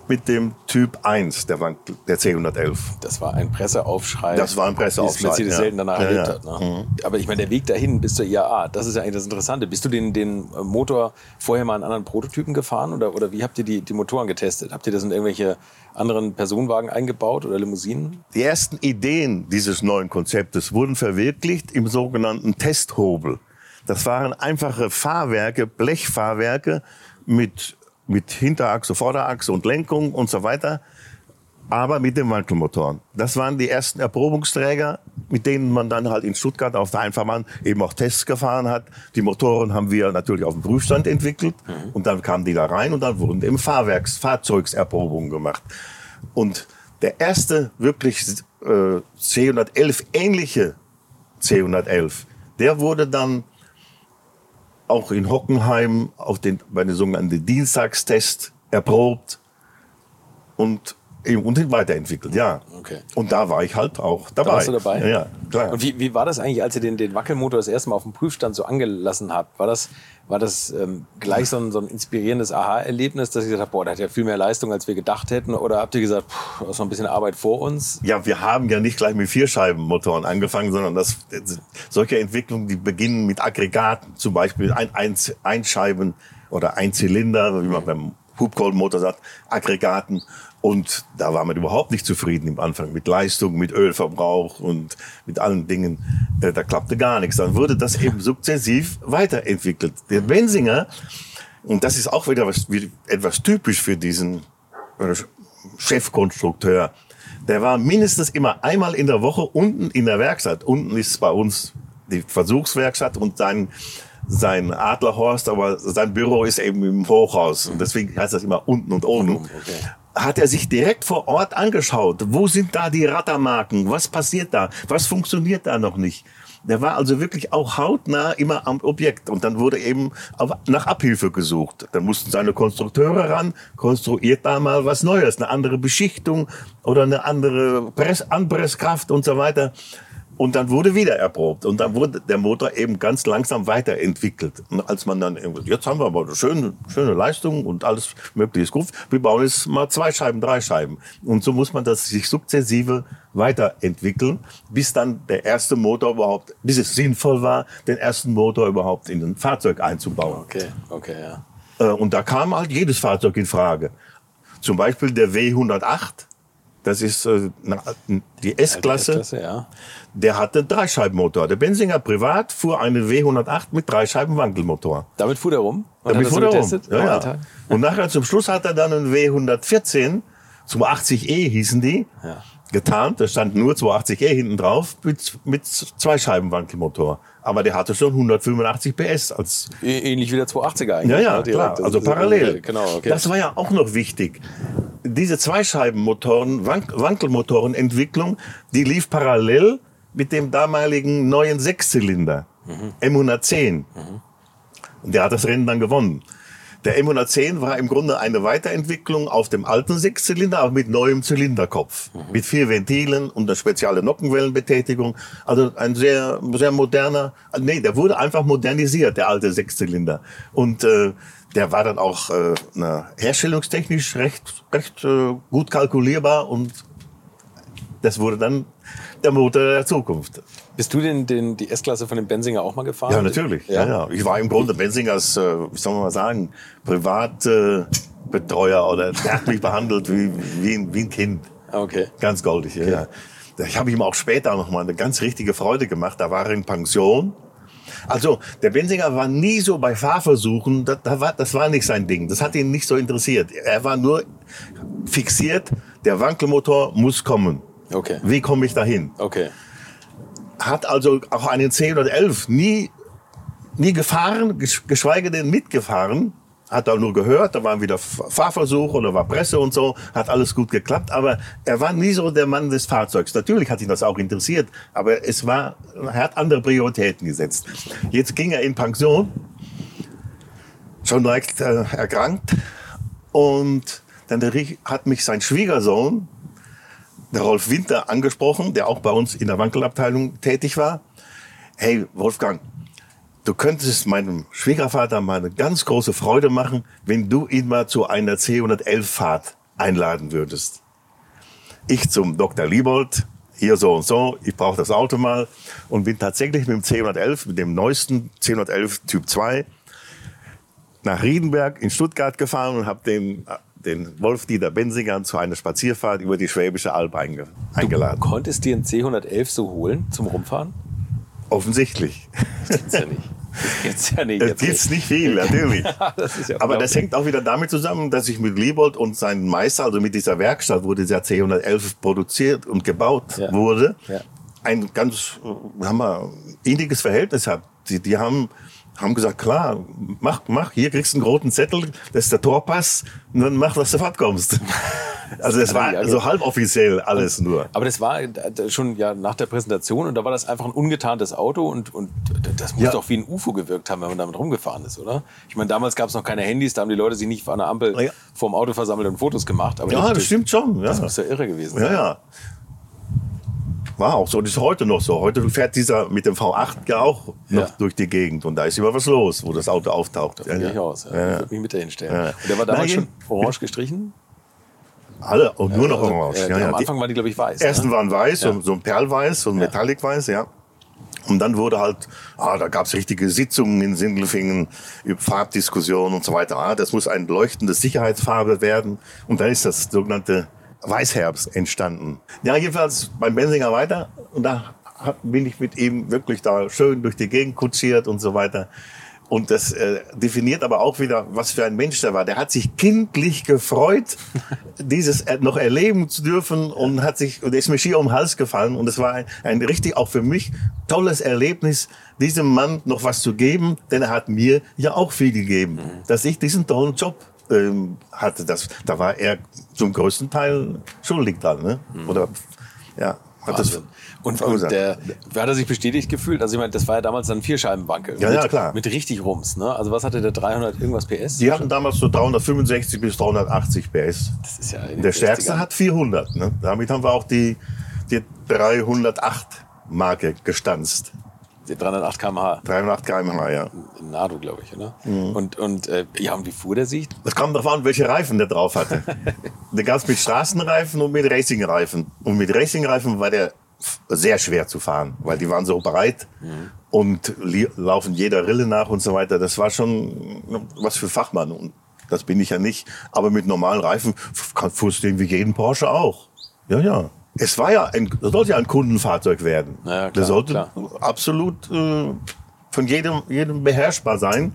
mit dem Typ 1 der, der C111. Das war ein Presseaufschrei. Das war ein Presseaufschrei. Wie Mercedes ja. selten danach ja, erlebt ja. hat. Ne? Mhm. Aber ich meine, der Weg dahin bis zur IAA, das ist ja eigentlich das Interessante. Bist du den, den Motor vorher mal in anderen Prototypen gefahren oder, oder wie habt ihr die, die Motoren getestet? Habt ihr das in irgendwelche anderen Personenwagen eingebaut oder Limousinen? Die ersten Ideen dieses neuen Konzeptes wurden verwirklicht im sogenannten Testhobel. Das waren einfache Fahrwerke, Blechfahrwerke mit mit Hinterachse, Vorderachse und Lenkung und so weiter, aber mit dem Wankelmotoren. Das waren die ersten Erprobungsträger, mit denen man dann halt in Stuttgart auf der Einfahrbahn eben auch Tests gefahren hat. Die Motoren haben wir natürlich auf dem Prüfstand entwickelt mhm. und dann kamen die da rein und dann wurden eben Fahrwerks, Fahrzeugserprobungen gemacht. Und der erste wirklich äh, C111 ähnliche C111, der wurde dann auch in Hockenheim auf den, bei den sogenannten Dienstagstest erprobt. Und und weiterentwickelt, ja. Okay. Und da war ich halt auch dabei. Da warst du dabei? Ja, ja klar. Und wie, wie war das eigentlich, als ihr den, den Wackelmotor das erste Mal auf dem Prüfstand so angelassen habt? War das, war das ähm, gleich so ein, so ein inspirierendes Aha-Erlebnis, dass ihr gesagt habt, boah, der hat ja viel mehr Leistung, als wir gedacht hätten? Oder habt ihr gesagt, pff, da ist noch ein bisschen Arbeit vor uns? Ja, wir haben ja nicht gleich mit Vierscheibenmotoren angefangen, sondern das, solche Entwicklungen, die beginnen mit Aggregaten, zum Beispiel ein, ein, ein Scheiben oder ein Zylinder, wie man beim Hubkolbenmotor sagt, Aggregaten und da war man überhaupt nicht zufrieden im Anfang mit Leistung, mit Ölverbrauch und mit allen Dingen. Äh, da klappte gar nichts. Dann wurde das eben sukzessiv weiterentwickelt. Der Bensinger, und das ist auch wieder was, etwas typisch für diesen äh, Chefkonstrukteur, der war mindestens immer einmal in der Woche unten in der Werkstatt. Unten ist bei uns die Versuchswerkstatt und sein, sein Adlerhorst, aber sein Büro ist eben im Hochhaus. Und deswegen heißt das immer unten und oben. Okay hat er sich direkt vor Ort angeschaut. Wo sind da die Rattermarken? Was passiert da? Was funktioniert da noch nicht? Der war also wirklich auch hautnah immer am Objekt. Und dann wurde eben nach Abhilfe gesucht. Dann mussten seine Konstrukteure ran, konstruiert da mal was Neues, eine andere Beschichtung oder eine andere Press Anpresskraft und so weiter. Und dann wurde wieder erprobt. Und dann wurde der Motor eben ganz langsam weiterentwickelt. Und als man dann, jetzt haben wir aber eine schöne, schöne Leistung und alles mögliche ist gut. Wir bauen jetzt mal zwei Scheiben, drei Scheiben. Und so muss man das sich sukzessive weiterentwickeln, bis dann der erste Motor überhaupt, bis es sinnvoll war, den ersten Motor überhaupt in ein Fahrzeug einzubauen. Okay, okay, ja. Äh, und da kam halt jedes Fahrzeug in Frage. Zum Beispiel der W108 das ist äh, die S-Klasse. Ja. Der hatte einen Dreischeibenmotor. Der Benzinger privat fuhr einen W108 mit Dreischeiben-Wankelmotor. Damit fuhr er rum? Und Damit fuhr er rum. Ja, ja. Und nachher zum Schluss hat er dann einen W114 zum 80E hießen die. Ja getarnt. Da stand nur 280e hinten drauf mit, mit Zweischeibenwankelmotor. Aber der hatte schon 185 PS. Als Ähnlich wie der 280er eigentlich. Ja, ja, ne? klar. Also parallel. Genau, okay. Das war ja auch noch wichtig. Diese Zweischeibenmotoren, Wankelmotorenentwicklung, die lief parallel mit dem damaligen neuen Sechszylinder. mhm. M110. Mhm. Und der hat das Rennen dann gewonnen. Der M110 war im Grunde eine Weiterentwicklung auf dem alten Sechszylinder, aber mit neuem Zylinderkopf. Mhm. Mit vier Ventilen und einer speziellen Nockenwellenbetätigung. Also ein sehr, sehr moderner, nee, der wurde einfach modernisiert, der alte Sechszylinder. Und äh, der war dann auch äh, na, herstellungstechnisch recht, recht äh, gut kalkulierbar und das wurde dann der Motor der Zukunft. Bist du den, den, die S-Klasse von dem Benzinger auch mal gefahren? Ja, natürlich. Ja, ja. Ich war im Grunde Benzingers, äh, wie soll man mal sagen, Privatbetreuer äh, oder der hat mich behandelt wie, wie, ein, wie ein Kind. Ah, okay. Ganz goldig, ja. ja. Ich habe ihm auch später noch mal eine ganz richtige Freude gemacht. Da war er in Pension. Also der Benzinger war nie so bei Fahrversuchen, das, das, war, das war nicht sein Ding. Das hat ihn nicht so interessiert. Er war nur fixiert, der Wankelmotor muss kommen. Okay. Wie komme ich dahin? Okay. Hat also auch einen 10 oder 11 nie, nie gefahren, geschweige denn mitgefahren. Hat er nur gehört, da waren wieder Fahrversuche oder war Presse und so, hat alles gut geklappt, aber er war nie so der Mann des Fahrzeugs. Natürlich hat ihn das auch interessiert, aber es war, er hat andere Prioritäten gesetzt. Jetzt ging er in Pension, schon direkt äh, erkrankt und dann hat mich sein Schwiegersohn, Rolf Winter angesprochen, der auch bei uns in der Wankelabteilung tätig war. Hey, Wolfgang, du könntest meinem Schwiegervater mal eine ganz große Freude machen, wenn du ihn mal zu einer C111-Fahrt einladen würdest. Ich zum Dr. Liebold, hier so und so, ich brauche das Auto mal und bin tatsächlich mit dem C111, mit dem neuesten C111 Typ 2 nach Riedenberg in Stuttgart gefahren und habe den den Wolf-Dieter Bensinger zu einer Spazierfahrt über die Schwäbische Alb einge eingeladen. Du konntest dir einen C111 so holen zum Rumfahren? Offensichtlich. Das gibt's ja nicht. Das gibt's ja nicht. Das gibt's nicht viel, natürlich. das ja Aber das hängt auch wieder damit zusammen, dass ich mit Liebold und seinem Meister, also mit dieser Werkstatt, wo dieser C111 produziert und gebaut ja. wurde, ja. ein ganz, haben wir, inniges Verhältnis hat. Die, die haben haben gesagt, klar, mach, mach, hier kriegst du einen roten Zettel, das ist der Torpass, und dann mach, dass du fortkommst. Also es war so halboffiziell alles nur. Aber das war schon ja nach der Präsentation und da war das einfach ein ungetarntes Auto und, und das muss ja. doch wie ein UFO gewirkt haben, wenn man damit rumgefahren ist, oder? Ich meine, damals gab es noch keine Handys, da haben die Leute sich nicht an der Ampel ja. vorm Auto versammelt und Fotos gemacht. Aber ja, das, das stimmt schon. Ja. Das muss ja irre gewesen sein. Ja, ja. War auch so und ist heute noch so. Heute fährt dieser mit dem V8 ja auch noch ja. durch die Gegend und da ist immer was los, wo das Auto auftaucht. Da ja, ich aus. Ja. Ja. Ich würde mich mit dahin stellen. Ja. Und der war damals Na, schon orange gestrichen? Alle, und nur noch orange. Äh, ja, am Anfang waren die, glaube ich, weiß. Ersten ne? waren weiß, so, so ein Perlweiß, so ein Metallicweiß, ja. Und dann wurde halt, ah, da gab's richtige Sitzungen in Sindelfingen über Farbdiskussionen und so weiter. Ah, das muss ein leuchtende Sicherheitsfarbe werden. Und dann ist das sogenannte Weißherbst entstanden. Ja, jedenfalls beim Benzinger weiter und da bin ich mit ihm wirklich da schön durch die Gegend kutschiert und so weiter. Und das äh, definiert aber auch wieder, was für ein Mensch der war. Der hat sich kindlich gefreut, dieses noch erleben zu dürfen und hat sich, und ist mir schier um den Hals gefallen. Und es war ein, ein richtig, auch für mich, tolles Erlebnis, diesem Mann noch was zu geben, denn er hat mir ja auch viel gegeben, mhm. dass ich diesen tollen Job ähm, hatte. Das, da war er zum größten Teil schuldig dann, ne? Mhm. Oder, ja. Hat das und, und der, hat er sich bestätigt gefühlt? Also ich meine, das war ja damals dann Vierscheibenwankel. Ja, mit, ja, klar. Mit richtig Rums, ne? Also was hatte der 300 irgendwas PS? Die hatten damals so 365 bis 380 PS. Das ist ja Der stärkste hat 400, ne? Damit haben wir auch die, die 308 Marke gestanzt. 308 km/h. 308 km/h, ja. In Nado, glaube ich, oder? Mhm. Und, und, äh, ja, und wie fuhr der sich? Das kam darauf an, welche Reifen der drauf hatte. der gab es mit Straßenreifen und mit Racingreifen. Und mit Racingreifen war der sehr schwer zu fahren, weil die waren so breit mhm. und laufen jeder Rille nach und so weiter. Das war schon was für Fachmann. Und das bin ich ja nicht. Aber mit normalen Reifen fuhrst du den wie jeden Porsche auch. Ja, ja. Es war ja ein, sollte ja ein Kundenfahrzeug werden. Ja, klar, das sollte klar. absolut äh, von jedem, jedem beherrschbar sein.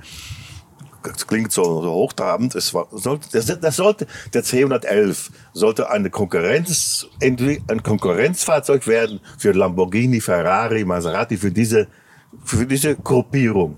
Das klingt so, so hochtrabend. Es war, sollte, das, das sollte, der C111 sollte eine Konkurrenz, ein Konkurrenzfahrzeug werden für Lamborghini, Ferrari, Maserati, für diese, für diese Gruppierung.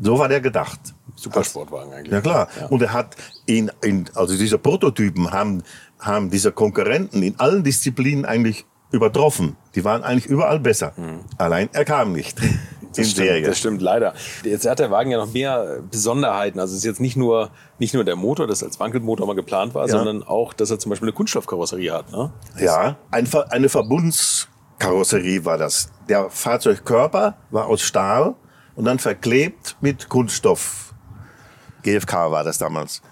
So war der gedacht. Supersportwagen eigentlich. Ja klar. Ja. Und er hat ihn, in, also diese Prototypen haben haben diese Konkurrenten in allen Disziplinen eigentlich übertroffen. Die waren eigentlich überall besser. Mhm. Allein er kam nicht. das stimmt, Serie. Das stimmt, leider. Jetzt hat der Wagen ja noch mehr Besonderheiten. Also es ist jetzt nicht nur, nicht nur der Motor, das als Wankelmotor mal geplant war, ja. sondern auch, dass er zum Beispiel eine Kunststoffkarosserie hat. Ne? Ja, ein, eine Verbundskarosserie war das. Der Fahrzeugkörper war aus Stahl und dann verklebt mit Kunststoff. GFK war das damals.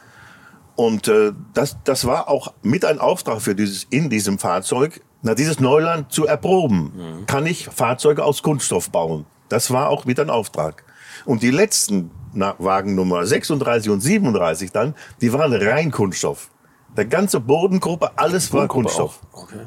Und äh, das, das war auch mit ein Auftrag für dieses in diesem Fahrzeug, na, dieses Neuland zu erproben. Mhm. Kann ich Fahrzeuge aus Kunststoff bauen? Das war auch mit ein Auftrag. Und die letzten na, Wagen Nummer 36 und 37 dann, die waren rein Kunststoff. Der ganze Bodengruppe, alles war Kunststoff. Okay.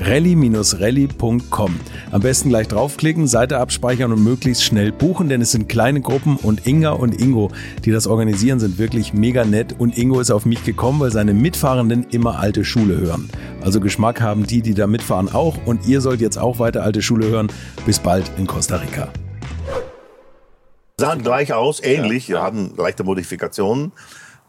rally-rally.com. Am besten gleich draufklicken, Seite abspeichern und möglichst schnell buchen, denn es sind kleine Gruppen und Inga und Ingo, die das organisieren, sind wirklich mega nett und Ingo ist auf mich gekommen, weil seine Mitfahrenden immer alte Schule hören. Also Geschmack haben die, die da mitfahren auch und ihr sollt jetzt auch weiter alte Schule hören. Bis bald in Costa Rica. Sahen gleich aus, ähnlich, ja. hatten leichte Modifikationen.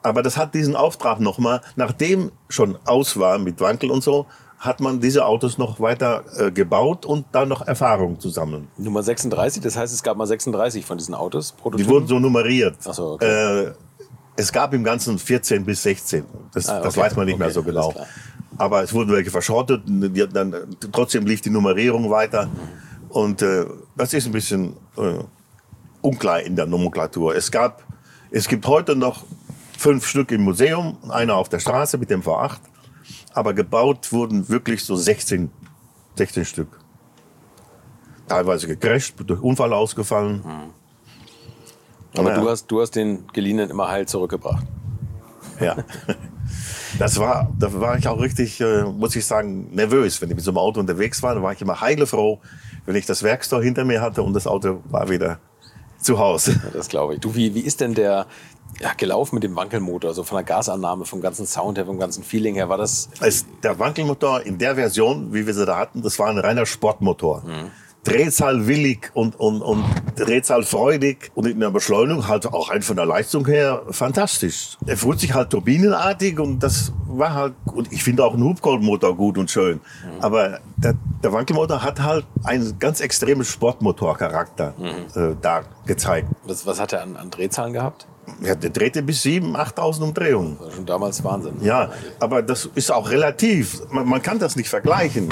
Aber das hat diesen Auftrag nochmal, nachdem schon aus war mit Wankel und so, hat man diese Autos noch weiter äh, gebaut und da noch Erfahrung zu sammeln. Nummer 36, das heißt, es gab mal 36 von diesen Autos? Prototypen? Die wurden so nummeriert. Ach so, okay. Äh, es gab im Ganzen 14 bis 16. Das, ah, okay. das weiß man nicht okay, mehr so genau. Aber es wurden welche verschrottet. Dann, trotzdem lief die Nummerierung weiter. Und äh, das ist ein bisschen äh, unklar in der Nomenklatur. Es, gab, es gibt heute noch fünf Stück im Museum, einer auf der Straße mit dem V8 aber gebaut wurden wirklich so 16, 16 Stück. Teilweise gecrasht, durch Unfall ausgefallen. Mhm. Aber ja. du, hast, du hast den geliehenen immer heil zurückgebracht. Ja. Das war, da war ich auch richtig, äh, muss ich sagen, nervös. Wenn ich mit so einem Auto unterwegs war, dann war ich immer heilefroh, wenn ich das Werkstor hinter mir hatte und das Auto war wieder zu Hause. Ja, das glaube ich. Du, wie, wie ist denn der, ja, gelaufen mit dem Wankelmotor, so von der Gasannahme, vom ganzen Sound her, vom ganzen Feeling her, war das? Es, der Wankelmotor in der Version, wie wir sie da hatten, das war ein reiner Sportmotor. Mhm. Drehzahlwillig und, und, und Drehzahlfreudig und in der Beschleunigung halt auch rein von der Leistung her fantastisch. Er fühlt sich halt turbinenartig und das war halt, und ich finde auch einen Hubkolbenmotor gut und schön. Mhm. Aber der, der Wankelmotor hat halt einen ganz extremen Sportmotorcharakter mhm. äh, da gezeigt. Was, was hat er an, an Drehzahlen gehabt? Ja, der drehte bis 7.000, 8.000 Umdrehungen. Das war schon damals Wahnsinn. Ja, aber das ist auch relativ. Man, man kann das nicht vergleichen.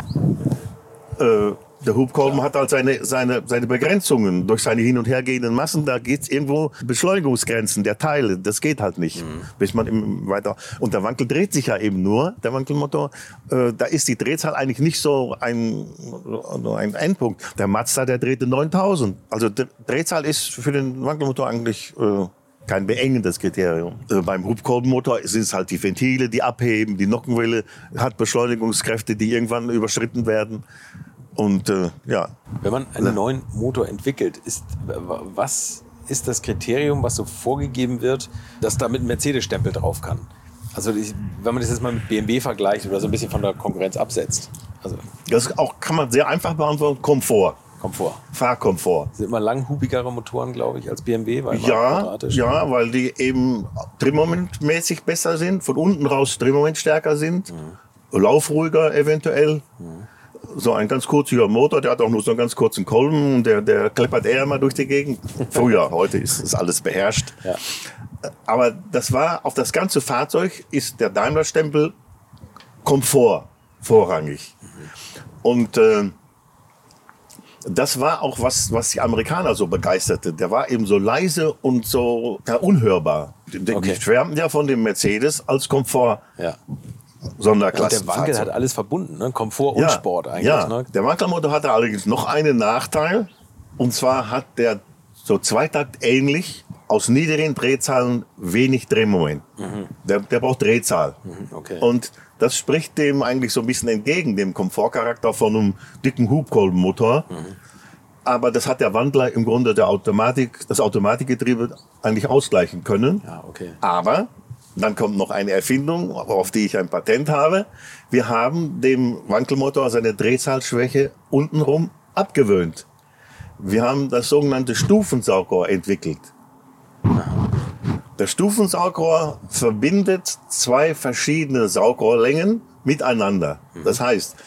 Äh, der Hubkolben ja. hat halt seine, seine, seine Begrenzungen durch seine hin und her gehenden Massen. Da geht's irgendwo Beschleunigungsgrenzen der Teile. Das geht halt nicht, mhm. bis man im weiter. Und der Wankel dreht sich ja eben nur, der Wankelmotor. Äh, da ist die Drehzahl eigentlich nicht so ein, ein Endpunkt. Der Mazda, der drehte 9000. Also Drehzahl ist für den Wankelmotor eigentlich äh, kein beengendes Kriterium. Äh, beim Hubkolbenmotor sind es halt die Ventile, die abheben, die Nockenwelle hat Beschleunigungskräfte, die irgendwann überschritten werden. Und äh, ja. Wenn man einen neuen Motor entwickelt, ist was ist das Kriterium, was so vorgegeben wird, dass da mit einem Mercedes-Stempel drauf kann? Also wenn man das jetzt mal mit BMW vergleicht oder so ein bisschen von der Konkurrenz absetzt. Also das auch, kann man sehr einfach beantworten. Komfort. Komfort. Fahrkomfort. Sind immer langhubigere Motoren, glaube ich, als BMW. Weil ja, ja, weil die eben drehmomentmäßig besser sind, von unten raus Drehmoment stärker sind, mhm. laufruhiger eventuell. Mhm. So ein ganz kurzer Motor, der hat auch nur so einen ganz kurzen Kolben, der, der kleppert eher mal durch die Gegend. Früher, heute ist das alles beherrscht. Ja. Aber das war, auf das ganze Fahrzeug ist der Daimler-Stempel Komfort vorrangig. Mhm. Und äh, das war auch was, was die Amerikaner so begeisterte. Der war eben so leise und so ja, unhörbar. Die, okay. schwärmten ja von dem Mercedes als Komfort. Ja. Sonderklasse. der Wankel hat alles verbunden, ne? Komfort und ja, Sport eigentlich. Ja. Ne? Der Wankelmotor hatte allerdings noch einen Nachteil. Und zwar hat der so Zweitakt ähnlich aus niedrigen Drehzahlen wenig Drehmoment. Mhm. Der, der braucht Drehzahl. Mhm, okay. Und das spricht dem eigentlich so ein bisschen entgegen, dem Komfortcharakter von einem dicken Hubkolbenmotor. Mhm. Aber das hat der Wandler im Grunde der Automatik, das Automatikgetriebe eigentlich ausgleichen können. Ja, okay. Aber dann kommt noch eine Erfindung, auf die ich ein Patent habe. Wir haben dem Wankelmotor seine Drehzahlschwäche untenrum abgewöhnt. Wir haben das sogenannte Stufensaugrohr entwickelt. Das Stufensaugrohr verbindet zwei verschiedene Saugrohrlängen miteinander. Das heißt,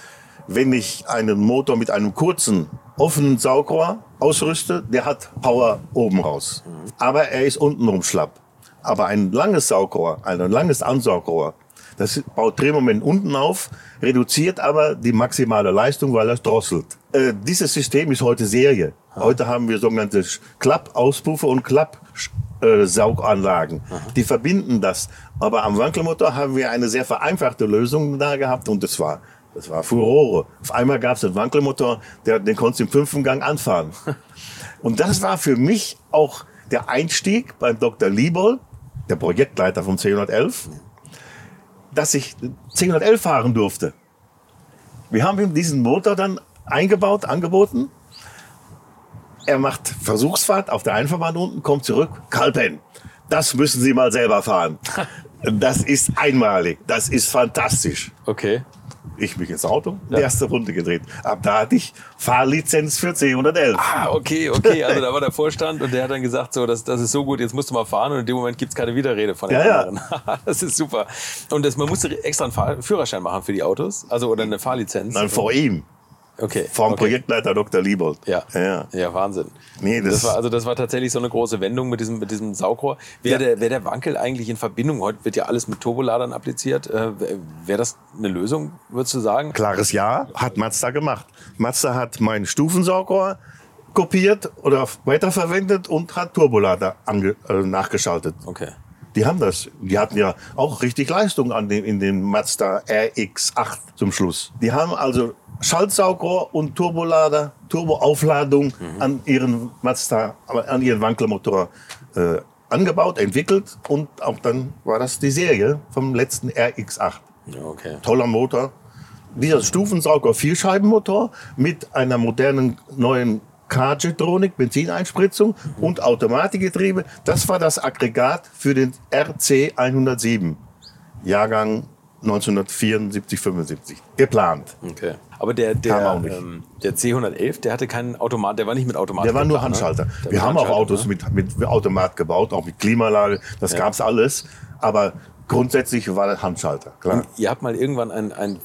wenn ich einen Motor mit einem kurzen, offenen Saugrohr ausrüste, der hat Power oben raus. Aber er ist untenrum schlapp. Aber ein langes Saugrohr, ein langes Ansaugrohr, das baut Drehmoment unten auf, reduziert aber die maximale Leistung, weil es drosselt. Äh, dieses System ist heute Serie. Heute haben wir sogenannte Klapp-Auspuffe und Klapp äh, Sauganlagen. Aha. Die verbinden das. Aber am Wankelmotor haben wir eine sehr vereinfachte Lösung da gehabt und das war, das war Furore. Auf einmal gab es einen Wankelmotor, der, den konntest du im fünften Gang anfahren. und das war für mich auch der Einstieg beim Dr. Liebol, der Projektleiter vom C111, dass ich C111 fahren durfte. Wir haben ihm diesen Motor dann eingebaut, angeboten er macht Versuchsfahrt auf der Einfahrbahn unten, kommt zurück. Kalpen, das müssen Sie mal selber fahren. Das ist einmalig. Das ist fantastisch. Okay. Ich mich ins Auto, ja. erste Runde gedreht. Ab da hatte ich Fahrlizenz für C111. Ah, okay, okay. Also da war der Vorstand und der hat dann gesagt, so, das, das ist so gut, jetzt musst du mal fahren. Und in dem Moment gibt es keine Widerrede von den ja, anderen. Ja. das ist super. Und das, man musste extra einen Fahr Führerschein machen für die Autos, also oder eine Fahrlizenz. Nein, vor ihm. Okay. Vom okay. Projektleiter Dr. Liebold. Ja. ja. Ja, Wahnsinn. Nee, das, das, war, also das war tatsächlich so eine große Wendung mit diesem, mit diesem Saugrohr. Wäre ja. der, wär der Wankel eigentlich in Verbindung, heute wird ja alles mit Turboladern appliziert, äh, wäre das eine Lösung, würdest du sagen? Klares Ja, hat Mazda gemacht. Mazda hat mein Stufensaugrohr kopiert oder weiterverwendet und hat Turbolader ange, äh, nachgeschaltet. Okay. Die haben das. Die hatten ja auch richtig Leistung an dem, in dem Mazda RX8 zum Schluss. Die haben also Schaltsaugrohr und Turbolader, Turboaufladung mhm. an ihren Mazda, an ihren Wankelmotor äh, angebaut, entwickelt und auch dann war das die Serie vom letzten RX8. Okay. Toller Motor. Dieser Stufensauger Vierscheibenmotor mit einer modernen neuen K-Jetronic, Benzineinspritzung mhm. und Automatikgetriebe. Das war das Aggregat für den RC 107, Jahrgang 1974, 75. Geplant. Okay. Aber der, der, ähm, der C111, der hatte keinen Automat, der war nicht mit Automat. Der war nur ne? Handschalter. Ne? Wir haben auch Autos ne? mit, mit Automat gebaut, auch mit Klimalage, das ja. gab's alles. Aber grundsätzlich war das Handschalter, klar. Und ihr habt mal irgendwann ein, ein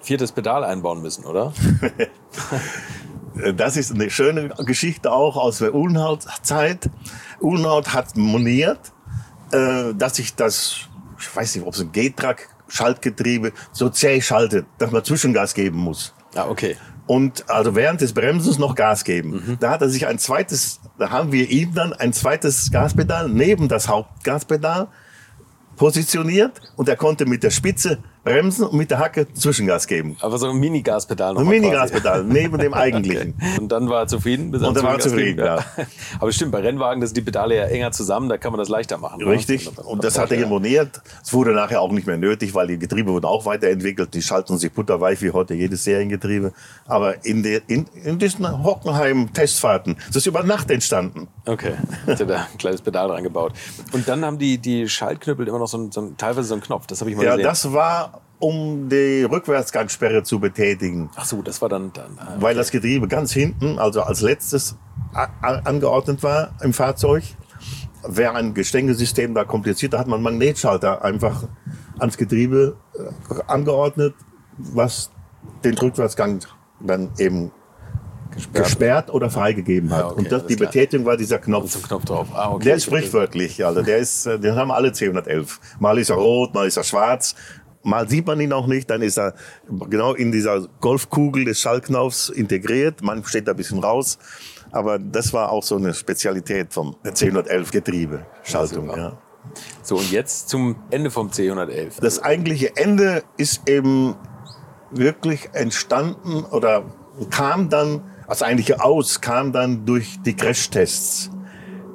viertes Pedal einbauen müssen, oder? das ist eine schöne Geschichte auch aus der Unhaut-Zeit. Unhaut hat moniert, äh, dass ich das, ich weiß nicht, ob es ein G-Track Schaltgetriebe so zäh schaltet, dass man Zwischengas geben muss. Ah, okay. Und also während des Bremsens noch Gas geben. Mhm. Da hat er sich ein zweites, da haben wir ihm dann ein zweites Gaspedal neben das Hauptgaspedal positioniert und er konnte mit der Spitze bremsen und mit der Hacke Zwischengas geben. Aber so ein Mini-Gaspedal noch Ein Mini-Gaspedal, neben dem eigentlichen. Und dann war er zufrieden. Und dann war er zufrieden, ja. Aber stimmt, bei Rennwagen, das sind die Pedale ja enger zusammen, da kann man das leichter machen. Richtig. Und, und das hat er harmoniert. Es wurde nachher auch nicht mehr nötig, weil die Getriebe wurden auch weiterentwickelt. Die schalten sich butterweich wie heute jedes Seriengetriebe. Aber in, der, in, in diesen Hockenheim-Testfahrten, das ist über Nacht entstanden. Okay, hat er da ein kleines Pedal dran gebaut. Und dann haben die, die Schaltknüppel immer noch so, ein, so ein, teilweise so einen Knopf. Das habe ich mal ja, gesehen. Ja, das war um die Rückwärtsgangsperre zu betätigen. Ach so, das war dann. dann okay. Weil das Getriebe ganz hinten, also als letztes angeordnet war im Fahrzeug. Wäre ein Gestängesystem da kompliziert, da hat man einen Magnetschalter einfach ans Getriebe äh, angeordnet, was den Rückwärtsgang dann eben gesperrt, gesperrt oder freigegeben hat. Ja, okay, und das, die klar. Betätigung war dieser Knopf. Und Knopf drauf. Ah, okay, der ist sprichwörtlich, also der ist, äh, den haben alle C111. Mal ist er rot, mal ist er schwarz. Mal sieht man ihn auch nicht, dann ist er genau in dieser Golfkugel des Schallknaufs integriert. Man steht da ein bisschen raus. Aber das war auch so eine Spezialität vom C111 Getriebe, Schaltung. Ja. So, und jetzt zum Ende vom C111. Das eigentliche Ende ist eben wirklich entstanden oder kam dann, also eigentliche Aus kam dann durch die Crashtests.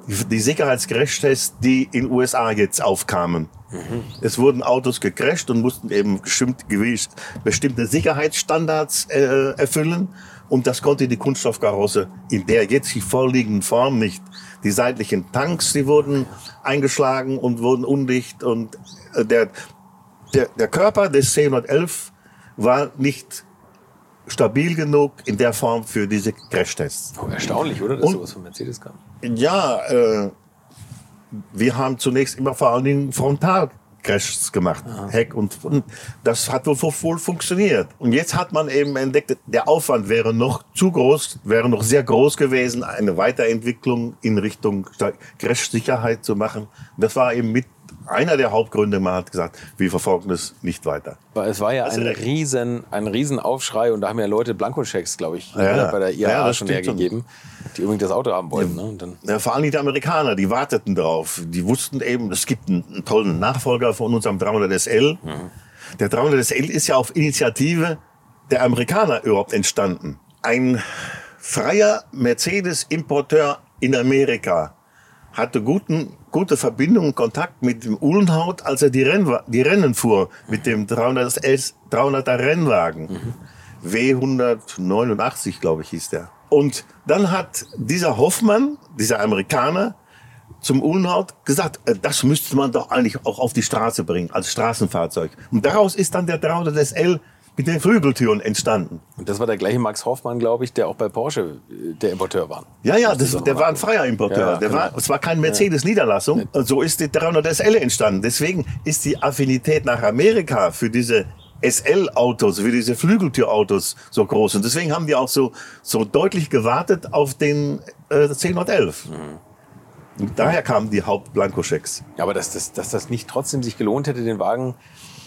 Die, die Sicherheitscrashtests, die in USA jetzt aufkamen. Mhm. Es wurden Autos gecrasht und mussten eben bestimmte Sicherheitsstandards äh, erfüllen. Und das konnte die Kunststoffkarosse in der jetzt vorliegenden Form nicht. Die seitlichen Tanks, die wurden eingeschlagen und wurden undicht. Und äh, der, der, der Körper des C111 war nicht stabil genug in der Form für diese Crashtests. Oh, erstaunlich, oder? Dass und, sowas von Mercedes kam. Ja, äh, wir haben zunächst immer vor allen Dingen Frontalcrashs gemacht, Aha. Heck und, und das hat wohl, wohl funktioniert. Und jetzt hat man eben entdeckt, der Aufwand wäre noch zu groß, wäre noch sehr groß gewesen, eine Weiterentwicklung in Richtung Crash-Sicherheit zu machen. Das war eben mit einer der Hauptgründe, man hat gesagt, wir verfolgen das nicht weiter. Aber es war ja ein riesen, ein riesen Aufschrei und da haben ja Leute Blankoschecks, glaube ich, ja, bei der IAA ja, schon hergegeben, die unbedingt das Auto haben wollten. Ja, ne? ja, vor allem die Amerikaner, die warteten darauf. Die wussten eben, es gibt einen, einen tollen Nachfolger von unserem 300 SL. Mhm. Der 300 SL ist ja auf Initiative der Amerikaner überhaupt entstanden. Ein freier Mercedes-Importeur in Amerika hatte guten, gute Verbindung und Kontakt mit dem Uhlenhaut, als er die, Renn, die Rennen fuhr mit dem 300, 300er Rennwagen. Mhm. W189, glaube ich, hieß der. Und dann hat dieser Hoffmann, dieser Amerikaner, zum Uhlenhaut gesagt, äh, das müsste man doch eigentlich auch auf die Straße bringen, als Straßenfahrzeug. Und daraus ist dann der 300 SL mit den Flügeltüren entstanden. Und das war der gleiche Max Hoffmann, glaube ich, der auch bei Porsche äh, der Importeur war. Ja, ja, das, der war ein freier Importeur. Ja, der genau. war, es war keine Mercedes-Niederlassung. Ja. So ist die 300 SL entstanden. Deswegen ist die Affinität nach Amerika für diese SL-Autos, für diese Flügeltürautos so groß. Und deswegen haben die auch so, so deutlich gewartet auf den äh, 1011. Mhm. Und daher kamen die Hauptblankoschecks. Aber dass, dass, dass das nicht trotzdem sich gelohnt hätte, den Wagen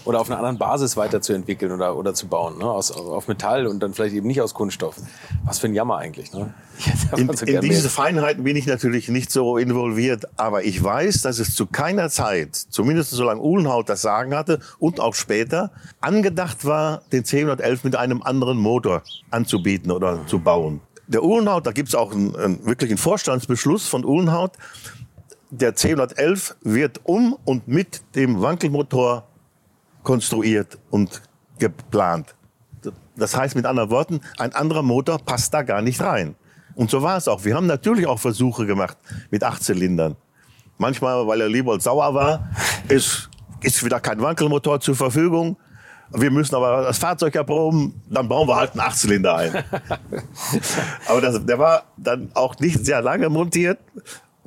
oder auf einer anderen Basis weiterzuentwickeln oder, oder zu bauen, ne? aus, auf Metall und dann vielleicht eben nicht aus Kunststoff. Was für ein Jammer eigentlich. Ne? In, so in diese Feinheiten bin ich natürlich nicht so involviert, aber ich weiß, dass es zu keiner Zeit, zumindest solange Uhlenhaut das Sagen hatte und auch später, angedacht war, den C111 mit einem anderen Motor anzubieten oder zu bauen. Der Uhlenhaut, da gibt es auch einen, einen wirklichen Vorstandsbeschluss von Uhlenhaut, der C111 wird um und mit dem Wankelmotor konstruiert und geplant. Das heißt mit anderen Worten, ein anderer Motor passt da gar nicht rein. Und so war es auch. Wir haben natürlich auch Versuche gemacht mit acht Zylindern. Manchmal, weil der Liebold sauer war, ist, ist wieder kein Wankelmotor zur Verfügung. Wir müssen aber das Fahrzeug erproben, dann bauen wir halt einen Achtzylinder ein. aber das, der war dann auch nicht sehr lange montiert,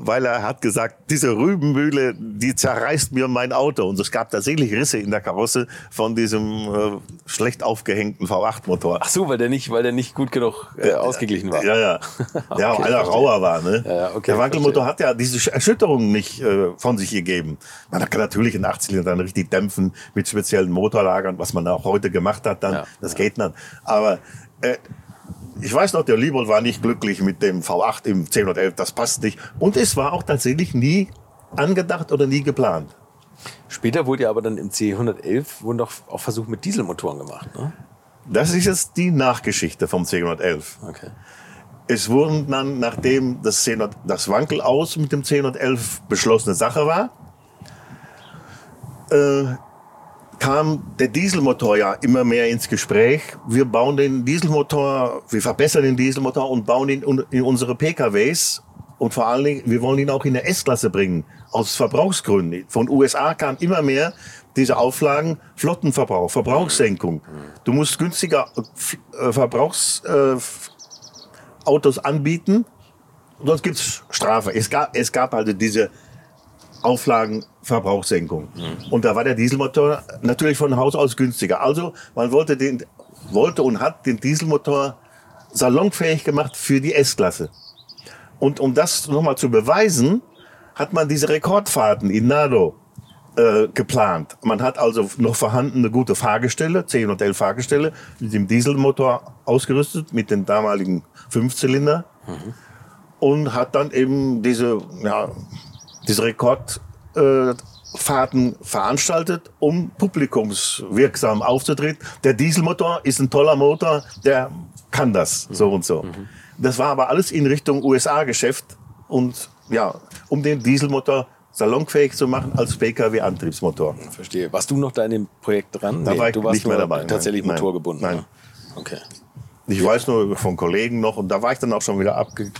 weil er hat gesagt, diese Rübenmühle, die zerreißt mir mein Auto. Und es gab tatsächlich Risse in der Karosse von diesem äh, schlecht aufgehängten V8-Motor. Ach so, weil der nicht, weil der nicht gut genug äh, ausgeglichen war. Ja, ja. okay, ja, weil er rauer war. Ne? Ja, okay, der Wankelmotor hat ja diese Erschütterung nicht äh, von sich gegeben. Man kann natürlich in 80 dann richtig dämpfen mit speziellen Motorlagern, was man auch heute gemacht hat. Dann, ja, das ja. geht dann. Aber äh, ich weiß noch, der Liebold war nicht glücklich mit dem V8 im 1011, das passt nicht. Und es war auch tatsächlich nie angedacht oder nie geplant. Später wurde ja aber dann im C111 wurden doch auch Versuche mit Dieselmotoren gemacht. Ne? Das ist jetzt die Nachgeschichte vom C111. Okay. Es wurden dann, nachdem das, C100, das Wankel aus mit dem C111 beschlossene Sache war, äh, kam der Dieselmotor ja immer mehr ins Gespräch. Wir bauen den Dieselmotor, wir verbessern den Dieselmotor und bauen ihn in unsere PKWs. Und vor allen Dingen, wir wollen ihn auch in der S-Klasse bringen, aus Verbrauchsgründen. Von USA kam immer mehr diese Auflagen, Flottenverbrauch, Verbrauchssenkung. Du musst günstiger äh, Verbrauchsautos äh, anbieten, sonst gibt's Strafe. Es gab, es gab also diese Auflagen Verbrauchssenkung. Mhm. Und da war der Dieselmotor natürlich von Haus aus günstiger. Also man wollte, den, wollte und hat den Dieselmotor salonfähig gemacht für die S-Klasse. Und um das nochmal zu beweisen, hat man diese Rekordfahrten in Nado äh, geplant. Man hat also noch vorhandene gute Fahrgestelle, C und L Fahrgestelle, mit dem Dieselmotor ausgerüstet, mit den damaligen Fünfzylinder. Mhm. Und hat dann eben diese, ja, diese Rekordfahrten veranstaltet, um publikumswirksam aufzutreten. Der Dieselmotor ist ein toller Motor, der kann das, so und so. Mhm. Das war aber alles in Richtung USA-Geschäft und ja, um den Dieselmotor salonfähig zu machen als PKW-Antriebsmotor. Verstehe. Warst du noch da in dem Projekt dran? Da nee, war ich du warst nicht mehr dabei. Tatsächlich nein, motorgebunden. Nein. Ne? Okay. Ich weiß nur von Kollegen noch und da war ich dann auch schon wieder abge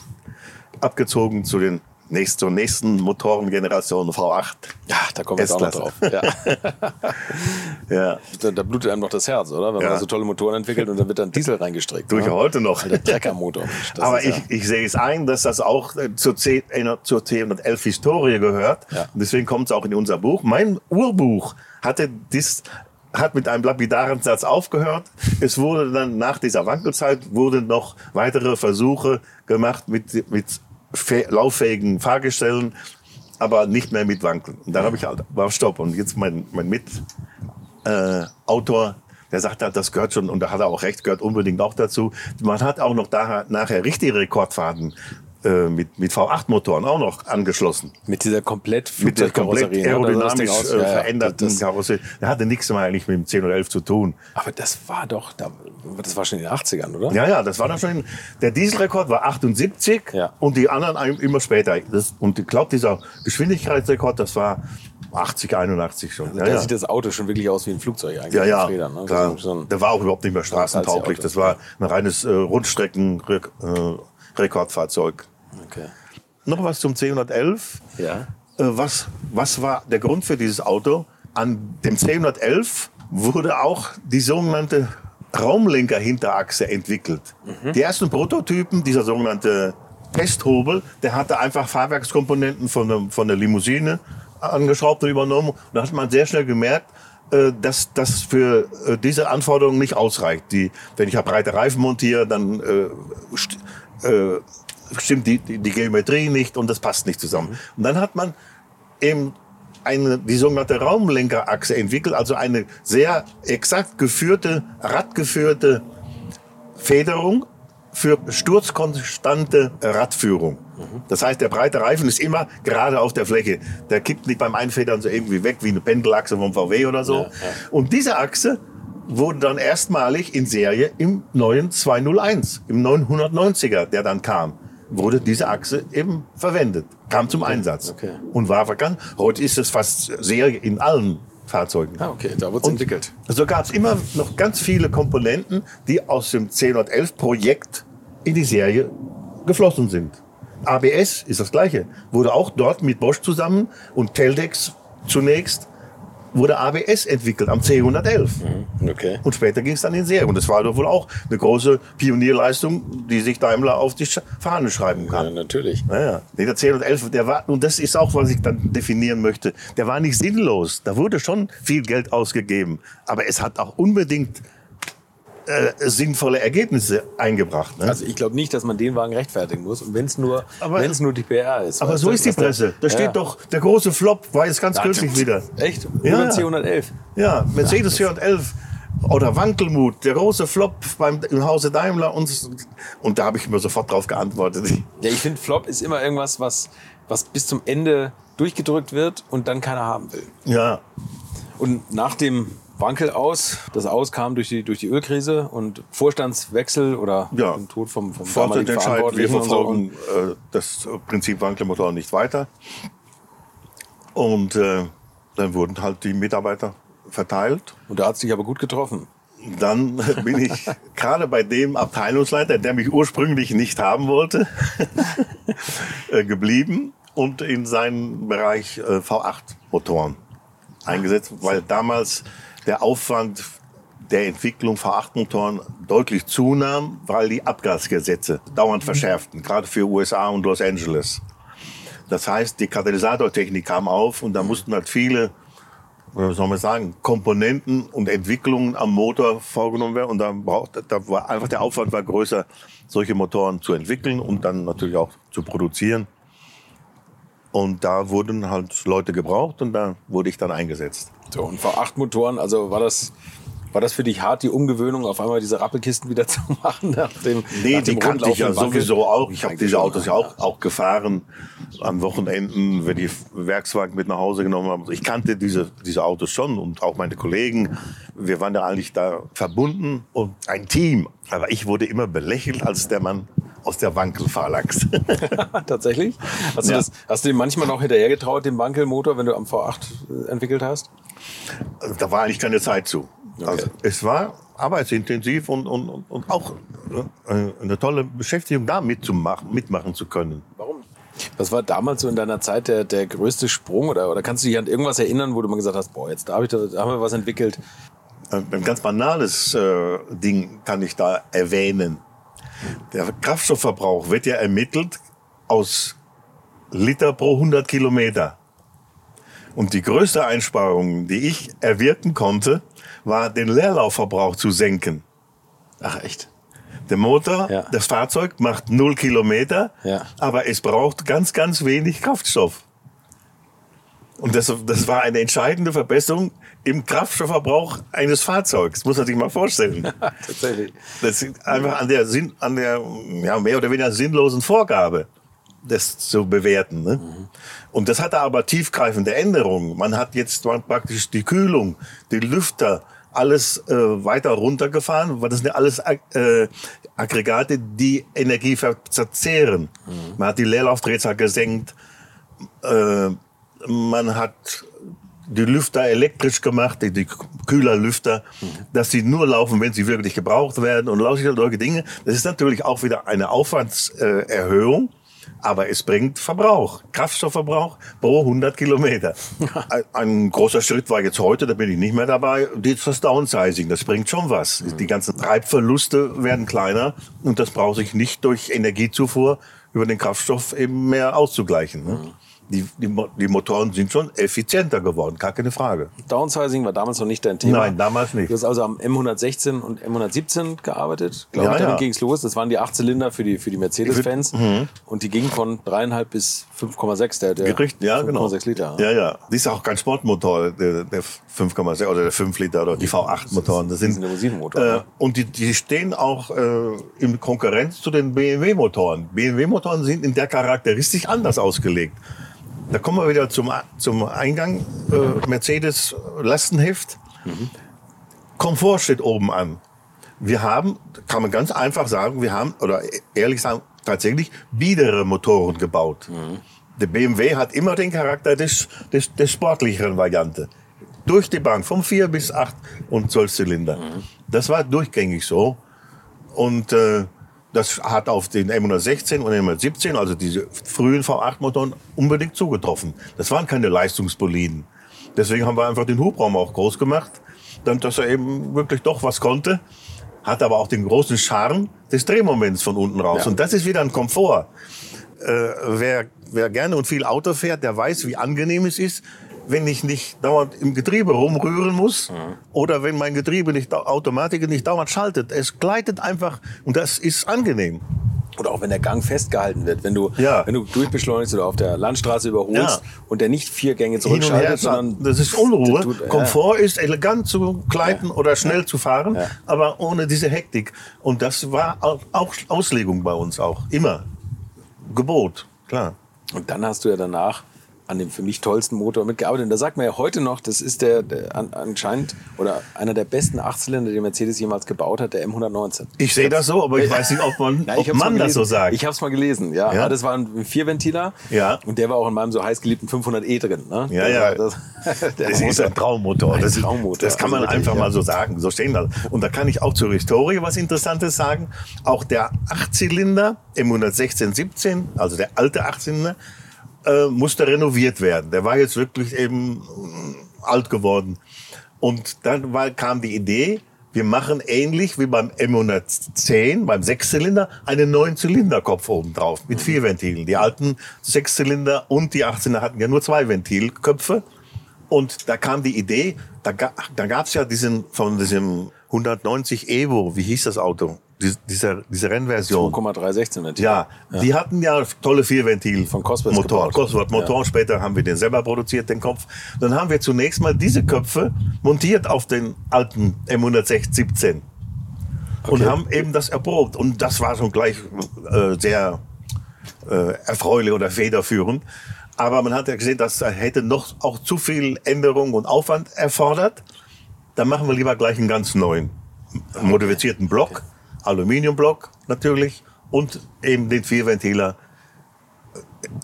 abgezogen zu den nächst, zur nächsten Motorengeneration V8. Ja, da kommen wir jetzt auch noch drauf. Ja. ja. Da, da, blutet einem noch das Herz, oder? Wenn ja. man so tolle Motoren entwickelt und dann wird dann Diesel reingestrickt. Durch ne? heute noch. Der Treckermotor. Aber ich, ja. ich sehe es ein, dass das auch äh, zur, C, zur C111 Historie gehört. Ja. Und deswegen kommt es auch in unser Buch. Mein Urbuch hatte dies hat mit einem lapidaren Satz aufgehört. Es wurde dann nach dieser Wankelzeit wurden noch weitere Versuche gemacht mit, mit lauffähigen Fahrgestellen, aber nicht mehr mit Wankeln. Und dann habe ich halt, war Stopp. Und jetzt mein, mein Mitautor, äh, der sagt halt, das gehört schon, und da hat er auch recht, gehört unbedingt auch dazu. Man hat auch noch da, nachher richtige Rekordfahrten äh, mit, mit V8-Motoren auch noch angeschlossen. Mit dieser komplett Mit der komplett ne? aerodynamisch äh, ja, veränderten das, Karosserie. Der hatte nichts mehr eigentlich mit dem 10 oder 11 zu tun. Aber das war doch, das war schon in den 80ern, oder? Ja, ja, das war dann schon, der Dieselrekord war 78 ja. und die anderen immer später. Das, und ich glaube, dieser Geschwindigkeitsrekord, das war 80, 81 schon. Ja, da ja. sieht das Auto schon wirklich aus wie ein Flugzeug eigentlich. Ja, ja, Rädern, ne? klar. So der war auch überhaupt nicht mehr straßentauglich. Das war ein reines äh, Rundstreckenrekordfahrzeug. Äh, Okay. Noch was zum C111. Ja. Äh, was, was war der Grund für dieses Auto? An dem C111 wurde auch die sogenannte Raumlenker-Hinterachse entwickelt. Mhm. Die ersten Prototypen, dieser sogenannte Testhobel, der hatte einfach Fahrwerkskomponenten von der, von der Limousine angeschraubt und übernommen. Und da hat man sehr schnell gemerkt, äh, dass das für äh, diese Anforderungen nicht ausreicht. Die, wenn ich breite Reifen montiere, dann äh, stimmt die, die, die Geometrie nicht und das passt nicht zusammen. Und dann hat man eben eine, die sogenannte Raumlenkerachse entwickelt, also eine sehr exakt geführte, radgeführte Federung für sturzkonstante Radführung. Das heißt, der breite Reifen ist immer gerade auf der Fläche. Der kippt nicht beim Einfedern so irgendwie weg wie eine Pendelachse vom VW oder so. Ja, ja. Und diese Achse wurde dann erstmalig in Serie im neuen 201, im 990er, der dann kam wurde diese Achse eben verwendet, kam zum okay. Einsatz okay. und war vergangen. Heute ist es fast Serie in allen Fahrzeugen. Ah, okay, da wird es entwickelt. So gab es immer noch ganz viele Komponenten, die aus dem C111-Projekt in die Serie geflossen sind. ABS ist das gleiche, wurde auch dort mit Bosch zusammen und Teldex zunächst wurde ABS entwickelt am C111. Mhm, okay. Und später ging es dann in Serie. Und das war doch wohl auch eine große Pionierleistung, die sich Daimler auf die Fahne schreiben kann. Ja, natürlich. Naja, der C111, der war, und das ist auch, was ich dann definieren möchte, der war nicht sinnlos. Da wurde schon viel Geld ausgegeben. Aber es hat auch unbedingt äh, sinnvolle Ergebnisse eingebracht. Ne? Also ich glaube nicht, dass man den Wagen rechtfertigen muss. Und wenn es nur, nur die PR ist. Aber so ist die Presse. Da steht ja. doch, der große Flop war jetzt ganz glücklich wieder. Echt? Ja. C111? Ja, Mercedes C111 oder Wankelmut, der große Flop beim, im Hause Daimler. Und, und da habe ich mir sofort drauf geantwortet. Ja, ich finde, Flop ist immer irgendwas, was was bis zum Ende durchgedrückt wird und dann keiner haben will. Ja. Und nach dem Wankel aus, das Aus kam durch die, durch die Ölkrise und Vorstandswechsel oder Ja. den Tod vom, vom Vorstand damaligen entscheidet, wir Verantwortlichen und so. verfolgen äh, das Prinzip Wankelmotor nicht weiter. Und äh, dann wurden halt die Mitarbeiter verteilt. Und da hat es dich aber gut getroffen. Dann bin ich gerade bei dem Abteilungsleiter, der mich ursprünglich nicht haben wollte, äh, geblieben und in seinen Bereich äh, V8-Motoren eingesetzt, weil damals der Aufwand der Entwicklung V8-Motoren deutlich zunahm, weil die Abgasgesetze dauernd verschärften, gerade für USA und Los Angeles. Das heißt, die Katalysatortechnik kam auf und da mussten halt viele, wie soll man sagen, Komponenten und Entwicklungen am Motor vorgenommen werden. Und da, braucht, da war einfach der Aufwand war größer, solche Motoren zu entwickeln und dann natürlich auch zu produzieren. Und da wurden halt Leute gebraucht und da wurde ich dann eingesetzt. So, und V8-Motoren, also war das, war das für dich hart, die Umgewöhnung, auf einmal diese Rappelkisten wieder zu machen? Nach dem, Nee, nach die dem kannte ich ja sowieso auch. Ich habe diese Autos ja auch, auch gefahren. An Wochenenden, wenn die Werkswagen mit nach Hause genommen haben. Ich kannte diese, diese Autos schon und auch meine Kollegen. Wir waren ja eigentlich da verbunden und ein Team. Aber ich wurde immer belächelt als der Mann aus der Wankelphalanx. Tatsächlich? Hast du, Ja. das, hast du dem manchmal noch hinterhergetraut, dem Wankelmotor, wenn du am V8 entwickelt hast? Also da war eigentlich keine Zeit zu. Also es war arbeitsintensiv und, und, und, auch äh, eine tolle Beschäftigung, da mitzumachen, mitmachen zu können. Warum? Was war damals so in deiner Zeit der, der größte Sprung? Oder, oder kannst du dich an irgendwas erinnern, wo du mal gesagt hast, boah, jetzt da, hab ich, da, da haben wir was entwickelt? Ein ganz banales äh, Ding kann ich da erwähnen. Der Kraftstoffverbrauch wird ja ermittelt aus Liter pro 100 Kilometer. Und die größte Einsparung, die ich erwirken konnte, war den Leerlaufverbrauch zu senken. Ach, echt? Der Motor, Ja. das Fahrzeug macht 0 Kilometer, Ja. aber es braucht ganz, ganz wenig Kraftstoff. Und das, das war eine entscheidende Verbesserung im Kraftstoffverbrauch eines Fahrzeugs. Muss man sich mal vorstellen. Tatsächlich. Das ist einfach an der, Sinn, an der ja, mehr oder weniger sinnlosen Vorgabe, das zu bewerten. Ne? Und das hatte aber tiefgreifende Änderungen. Man hat jetzt praktisch die Kühlung, die Lüfter, alles äh, weiter runtergefahren, weil das sind ja alles äh, Aggregate, die Energie ver- verzehren. Man hat die Leerlaufdrehzahl gesenkt, äh, man hat die Lüfter elektrisch gemacht, die, die Kühlerlüfter, dass sie nur laufen, wenn sie wirklich gebraucht werden und solche Dinge. Das ist natürlich auch wieder eine Aufwandserhöhung, Erhöhung, aber es bringt Verbrauch, Kraftstoffverbrauch pro 100 Kilometer. Ein, ein großer Schritt war jetzt heute, da bin ich nicht mehr dabei, das Downsizing, das bringt schon was. Die ganzen Treibverluste werden kleiner und das braucht sich nicht durch Energiezufuhr über den Kraftstoff eben mehr auszugleichen. Ne? Die, die, die Motoren sind schon effizienter geworden, gar keine Frage. Downsizing war damals noch nicht dein Thema. Nein, damals nicht. Du hast also am M116 und M117 gearbeitet. Glaube Ja, ich, damit ja. ging's los. Das waren die 8 Zylinder für die, für die Mercedes-Fans. Mhm. Und die gingen von 3,5 bis 5,6. Der, der Richtig, ja, genau. 5,6 Liter. Ja, ja. Das ist auch kein Sportmotor, der, der 5,6 oder der 5 Liter oder die V8-Motoren. Das sind ein Limousinenmotor, Äh, ne? und die, die stehen auch äh, in Konkurrenz zu den BMW-Motoren. BMW-Motoren sind in der Charakteristik anders ausgelegt. Da kommen wir wieder zum, zum Eingang. Äh, Mercedes Lastenheft. Komfort steht oben an. Wir haben, kann man ganz einfach sagen, wir haben, oder ehrlich sagen, tatsächlich biedere Motoren gebaut. Der BMW hat immer den Charakter des, des, des sportlicheren Variante. Durch die Bank, vom 4 bis 8 und 12 Zylinder. Das war durchgängig so. Und äh, das hat auf den M116 und M117, also diese frühen V8-Motoren, unbedingt zugetroffen. Das waren keine Leistungsboliden. Deswegen haben wir einfach den Hubraum auch groß gemacht, dann, dass er eben wirklich doch was konnte. Hat aber auch den großen Charme des Drehmoments von unten raus. Ja. Und das ist wieder ein Komfort. Äh, wer, wer gerne und viel Auto fährt, der weiß, wie angenehm es ist, wenn ich nicht dauernd im Getriebe rumrühren muss oder wenn mein Getriebe nicht, Automatik nicht dauernd schaltet. Es gleitet einfach und das ist angenehm. Oder auch wenn der Gang festgehalten wird. Wenn du, Ja. wenn du durchbeschleunigst oder auf der Landstraße überholst Ja. und der nicht vier Gänge zurückschaltet, sondern das ist Unruhe. Tut- ja. Komfort ist elegant zu gleiten oder schnell zu fahren, aber ohne diese Hektik. Und das war auch Auslegung bei uns auch immer. Gebot, klar. Und dann hast du ja danach an dem für mich tollsten Motor mitgearbeitet. Und da sagt man ja heute noch, das ist der, der anscheinend oder einer der besten Achtzylinder, den Mercedes jemals gebaut hat, der M119. Ich sehe das so, aber ich weiß nicht, ob man, Na, ob man das so sagt. Ich habe es mal gelesen, ja. ja. Das war ein Vierventiler. Ja. Und der war auch in meinem so heißgeliebten 500e drin. Ne? Ja, ja. Das, das ist ein Traummotor. Ein das, Traummotor. Das kann man also einfach wirklich, mal so sagen. So stehen das. Und da kann ich auch zur Historie was Interessantes sagen. Auch der Achtzylinder M116, 17, also der alte Achtzylinder, äh, musste renoviert werden. Der war jetzt wirklich eben äh, alt geworden. Und dann war, kam die Idee, wir machen ähnlich wie beim M110, beim Sechszylinder, einen neuen Zylinderkopf oben drauf mit vier Ventilen. Die alten Sechszylinder und die 18er hatten ja nur zwei Ventilköpfe. Und da kam die Idee, da, da gab es ja diesen, von diesem 190 Evo, wie hieß das Auto? Diese, diese Rennversion. 2,316 Ventil. Ja, ja, die hatten ja tolle Vierventil von Cosworth Motor. Cosworth Motor. Ja. Später haben wir den selber produziert, den Kopf. Dann haben wir zunächst mal diese Köpfe montiert auf den alten M117 okay. und haben eben das erprobt. Und das war schon gleich äh, sehr äh, erfreulich oder federführend. Aber man hat ja gesehen, das hätte noch auch zu viel Änderung und Aufwand erfordert. Dann machen wir lieber gleich einen ganz neuen modifizierten Block. Okay. Aluminiumblock natürlich und eben den Vierventiler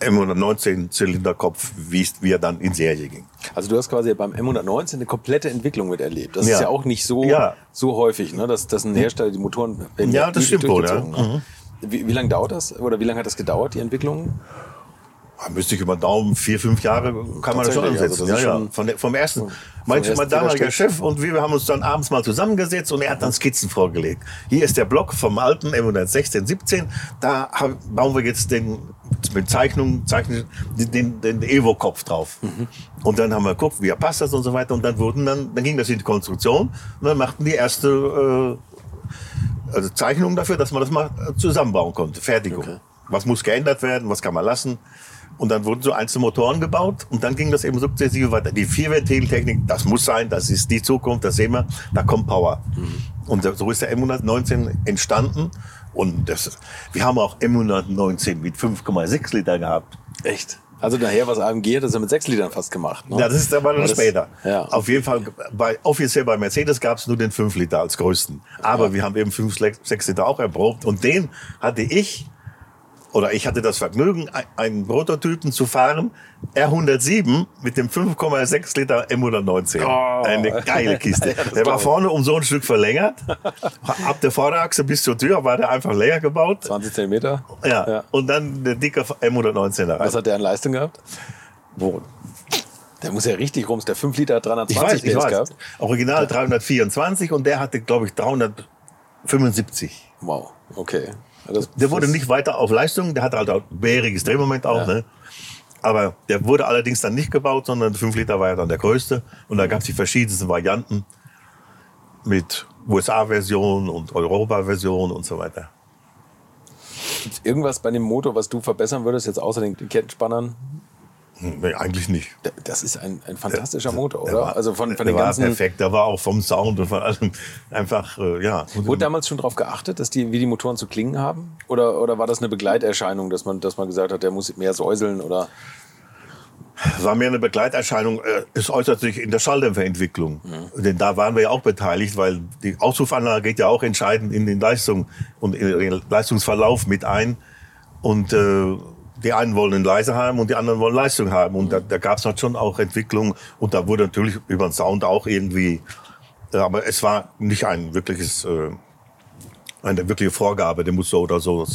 M119 Zylinderkopf, wie, wie er dann in Serie ging. Also du hast quasi beim M119 eine komplette Entwicklung miterlebt. Das ja. ist ja auch nicht so, ja. so häufig, ne? dass, dass ein Hersteller die Motoren ja, das stimmt wohl, ja. Mhm. Wie, wie lange dauert das oder wie lange hat das gedauert, die Entwicklung? Müsste ich über Daumen vier, fünf Jahre kann man das schon ansetzen. Also ja, ja. Von der, vom ersten. Mein damaliger Chef und wir, wir haben uns dann abends mal zusammengesetzt und er hat dann Skizzen vorgelegt. Hier ist der Block vom alten M116, 17. Da bauen wir jetzt den mit Zeichnungen, zeichnen den, den Evo-Kopf drauf. Mhm. Und dann haben wir geguckt, wie er passt das und so weiter. Und dann wurden dann, dann ging das in die Konstruktion und dann machten die erste äh, also Zeichnung dafür, dass man das mal zusammenbauen konnte. Fertigung. Okay. Was muss geändert werden, was kann man lassen. Und dann wurden so einzelne Motoren gebaut und dann ging das eben sukzessive weiter. Die Vierventiltechnik, das muss sein, das ist die Zukunft, das sehen wir, da kommt Power. Mhm. Und so ist der M119 entstanden. Und das, wir haben auch M119 mit 5,6 Liter gehabt. Echt? Also daher, was AMG hat das ja mit 6 Litern fast gemacht. Ne? Ja, das ist aber noch später. Ja. Auf jeden Fall, bei, offiziell bei Mercedes gab es nur den 5 Liter als größten. Aber ja. wir haben eben 5, 6 Liter auch erprobt. Und den hatte ich oder ich hatte das Vergnügen, einen Prototypen zu fahren, R107 mit dem 5,6 Liter M119. Oh. Eine geile Kiste. ja, der war vorne um so ein Stück verlängert. Ab der Vorderachse bis zur Tür war der einfach leer gebaut. 20 Zentimeter. Ja. ja. Und dann der dicke M119 rein. Was hat der an Leistung gehabt? Wo? Der muss ja richtig rum. Der 5 Liter 320 ich weiß, ich gehabt. Original 324 und der hatte, glaube ich, 375. Wow, okay. Das, der wurde nicht weiter auf Leistung, der hatte halt auch bäriges Drehmoment auch, ja. ne? Aber der wurde allerdings dann nicht gebaut, sondern 5 Liter war ja dann der größte. Und da gab es die verschiedensten Varianten mit USA-Version und Europa-Version und so weiter. Gibt es irgendwas bei dem Motor, was du verbessern würdest, jetzt außer den Kettenspannern? Nee, eigentlich nicht. Das ist ein, ein fantastischer Motor, oder? War, also von, von den ganzen. Perfekt. Der war auch vom Sound und von allem einfach, äh, ja. Wurde damals schon darauf geachtet, dass die, wie die Motoren zu klingen haben? Oder, oder war das eine Begleiterscheinung, dass man, dass man gesagt hat, der muss mehr säuseln oder? Es war mehr eine Begleiterscheinung. Äh, es äußert sich in der Schalldämpferentwicklung. Mhm. Denn da waren wir ja auch beteiligt, weil die Auspuffanlage geht ja auch entscheidend in den Leistung und in den Leistungsverlauf mit ein. Und äh, die einen wollen einen leise haben und die anderen wollen Leistung haben. Und da, da gab es halt schon auch Entwicklung. Und da wurde natürlich über den Sound auch irgendwie, äh, aber es war nicht ein wirkliches, äh, eine wirkliche Vorgabe, der muss so oder so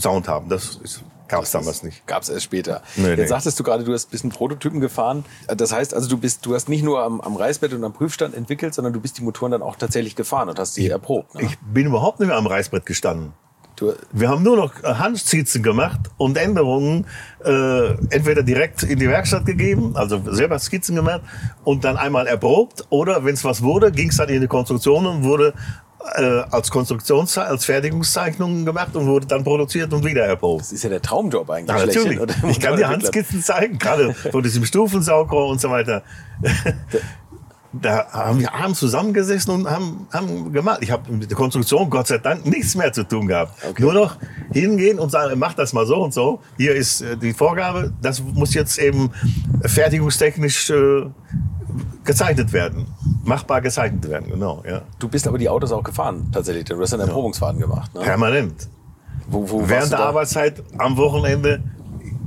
Sound haben. Das gab es damals nicht. Gab es erst später. Nee, Jetzt nee. sagtest du gerade, du hast ein bisschen Prototypen gefahren. Das heißt also, du bist, du hast nicht nur am, am Reißbrett und am Prüfstand entwickelt, sondern du bist die Motoren dann auch tatsächlich gefahren und hast sie erprobt. Ne? Ich bin überhaupt nicht mehr am Reißbrett gestanden. Du, wir haben nur noch Handskizzen gemacht und Änderungen äh, entweder direkt in die Werkstatt gegeben, also selber Skizzen gemacht und dann einmal erprobt oder wenn es was wurde, ging es dann in die Konstruktion und wurde äh, als Konstruktions als Fertigungszeichnung gemacht und wurde dann produziert und wieder erprobt. Das ist ja der Traumjob eigentlich. Ja, natürlich. Ich kann dir Handskizzen zeigen, gerade von diesem Stufensaugrohr und so weiter. Da haben wir abends zusammengesessen und haben, haben gemacht. Ich habe mit der Konstruktion Gott sei Dank nichts mehr zu tun gehabt. Okay. Nur noch hingehen und sagen, mach das mal so und so. Hier ist äh, die Vorgabe. Das muss jetzt eben fertigungstechnisch äh, gezeichnet werden. Machbar gezeichnet werden, genau. Ja. Du bist aber die Autos auch gefahren, tatsächlich. Du hast einen Erprobungsfahrten ja. gemacht. Ne? Permanent. Wo, wo Während der Arbeitszeit, am Wochenende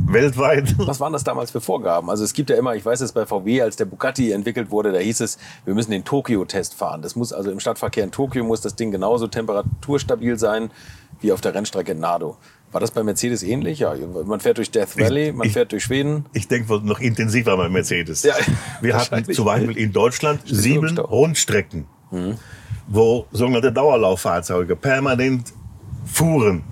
weltweit. Was waren das damals für Vorgaben? Also es gibt ja immer, ich weiß es bei VW, als der Bugatti entwickelt wurde, da hieß es, wir müssen den Tokio-Test fahren. Das muss also im Stadtverkehr in Tokio muss das Ding genauso temperaturstabil sein wie auf der Rennstrecke Nado. War das bei Mercedes ähnlich? Ja, man fährt durch Death Valley, man ich, fährt durch Schweden. Ich denke, noch intensiver bei Mercedes. Ja, wir hatten zum Beispiel in Deutschland sieben Rundstrecken, mhm. wo sogenannte Dauerlauffahrzeuge permanent fuhren.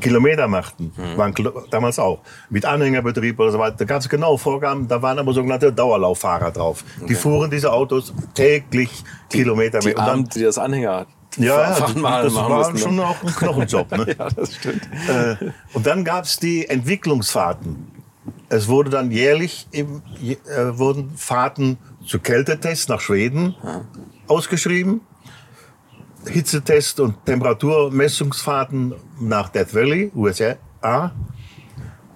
Kilometer machten, mhm. waren damals auch, mit Anhängerbetrieb oder so weiter. Da gab es genaue Vorgaben, da waren aber sogenannte Dauerlauffahrer drauf. Okay. Die fuhren diese Autos täglich die, Kilometer die, und dann, die das Anhänger ja, ja, mal das war mussten. schon auch ein Knochenjob. Ne? ja, das stimmt. Äh, und dann gab es die Entwicklungsfahrten. Es wurde dann jährlich im, äh, wurden Fahrten zu Kältetests nach Schweden ja. ausgeschrieben. Hitzetest und Temperaturmessungsfahrten nach Death Valley, USA.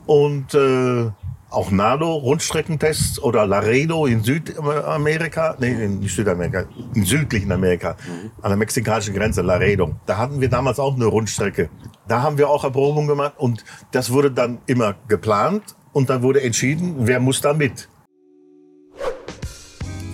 Und äh, auch NADO, Rundstreckentests oder Laredo in Südamerika, nee, in Südamerika, in südlichen Amerika, mhm. an der mexikanischen Grenze, Laredo. Da hatten wir damals auch eine Rundstrecke. Da haben wir auch Erprobungen gemacht und das wurde dann immer geplant und dann wurde entschieden, wer muss da mit.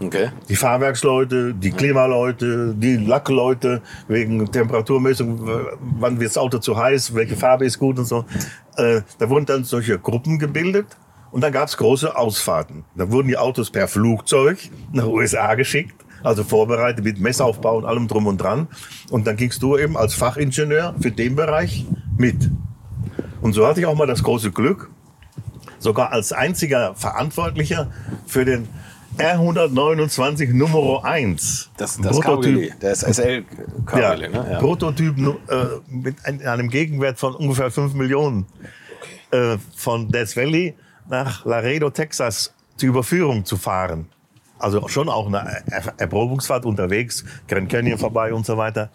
Okay. Die Fahrwerksleute, die Klimaleute, die Lackleute, wegen Temperaturmessung, wann wird das Auto zu heiß, welche Farbe ist gut und so. Äh, da wurden dann solche Gruppen gebildet und dann gab es große Ausfahrten. Da wurden die Autos per Flugzeug nach USA geschickt, also vorbereitet mit Messaufbau und allem drum und dran. Und dann gingst du eben als Fachingenieur für den Bereich mit. Und so hatte ich auch mal das große Glück, sogar als einziger Verantwortlicher für den R129 Nummer 1. Das, das Prototyp, das SL Cabriolet, ja, ne? Ja. Prototyp äh, mit einem Gegenwert von ungefähr 5 Millionen okay. äh, von Death Valley nach Laredo, Texas zur Überführung zu fahren. Also schon auch eine Erprobungsfahrt unterwegs, Grand Canyon vorbei und so weiter.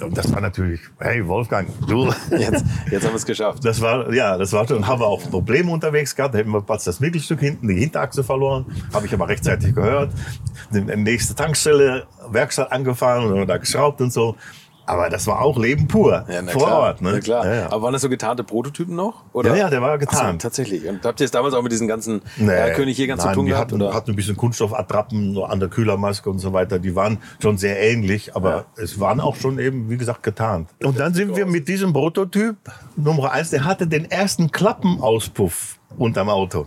Und das war natürlich, hey Wolfgang, du. Jetzt, jetzt haben wir es geschafft. Das war, ja, das war schon, haben wir auch Probleme unterwegs gehabt. Da hätten wir Platz das Mittelstück hinten, die Hinterachse verloren. Habe ich aber rechtzeitig gehört. Die nächste Tankstelle, Werkstatt angefahren und da geschraubt und so. Aber das war auch Leben pur. Ja, vor klar, Ort. Ne? Na klar. Ja, ja. Aber waren das so getarnte Prototypen noch? Oder? Ja, ja, der war Ach so, getarnt. tatsächlich. Und habt ihr es damals auch mit diesen ganzen Nee. Erlkönig hier ganz zu Nein, tun wir gehabt? hatten, Oder? hatten ein bisschen Kunststoffattrappen an der Kühlermaske und so weiter. Die waren schon sehr ähnlich, aber es waren auch schon eben, wie gesagt, getarnt. Und dann sind wir mit diesem Prototyp Nummer eins, der hatte den ersten Klappenauspuff unterm Auto.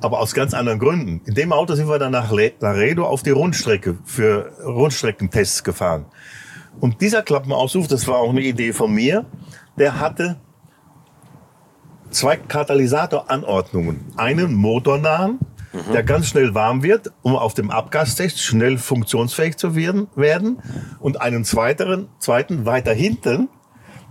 Aber aus ganz anderen Gründen. In dem Auto sind wir dann nach Laredo auf die Rundstrecke für Rundstreckentests gefahren. Und dieser Klappenauspuff, das war auch eine Idee von mir, der hatte zwei Katalysatoranordnungen. Einen motornahen, der ganz schnell warm wird, um auf dem Abgastest schnell funktionsfähig zu werden, werden. Und einen zweiteren, zweiten weiter hinten,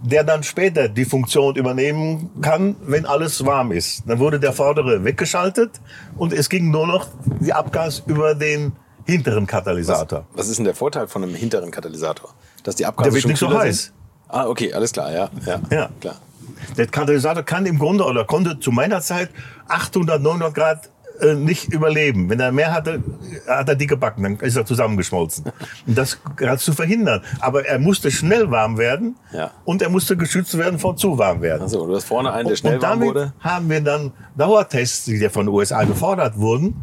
der dann später die Funktion übernehmen kann, wenn alles warm ist. Dann wurde der vordere weggeschaltet und es ging nur noch die Abgas über den hinteren Katalysator. Was ist denn der Vorteil von einem hinteren Katalysator? Dass die Abgase Der wird schon nicht so heiß. Sind? Ah, okay, alles klar, ja. Ja, Ja. klar. Der Katalysator kann im Grunde oder konnte zu meiner Zeit 800, 900 Grad äh, nicht überleben. Wenn er mehr hatte, hat er die gebacken, dann ist er zusammengeschmolzen. Und das hat zu verhindern. Aber er musste schnell warm werden Ja. und er musste geschützt werden vor zu warm werden. Also, du hast vorne einen, der schnell und warm damit wurde. haben wir dann Dauertests, die von den USA gefordert wurden,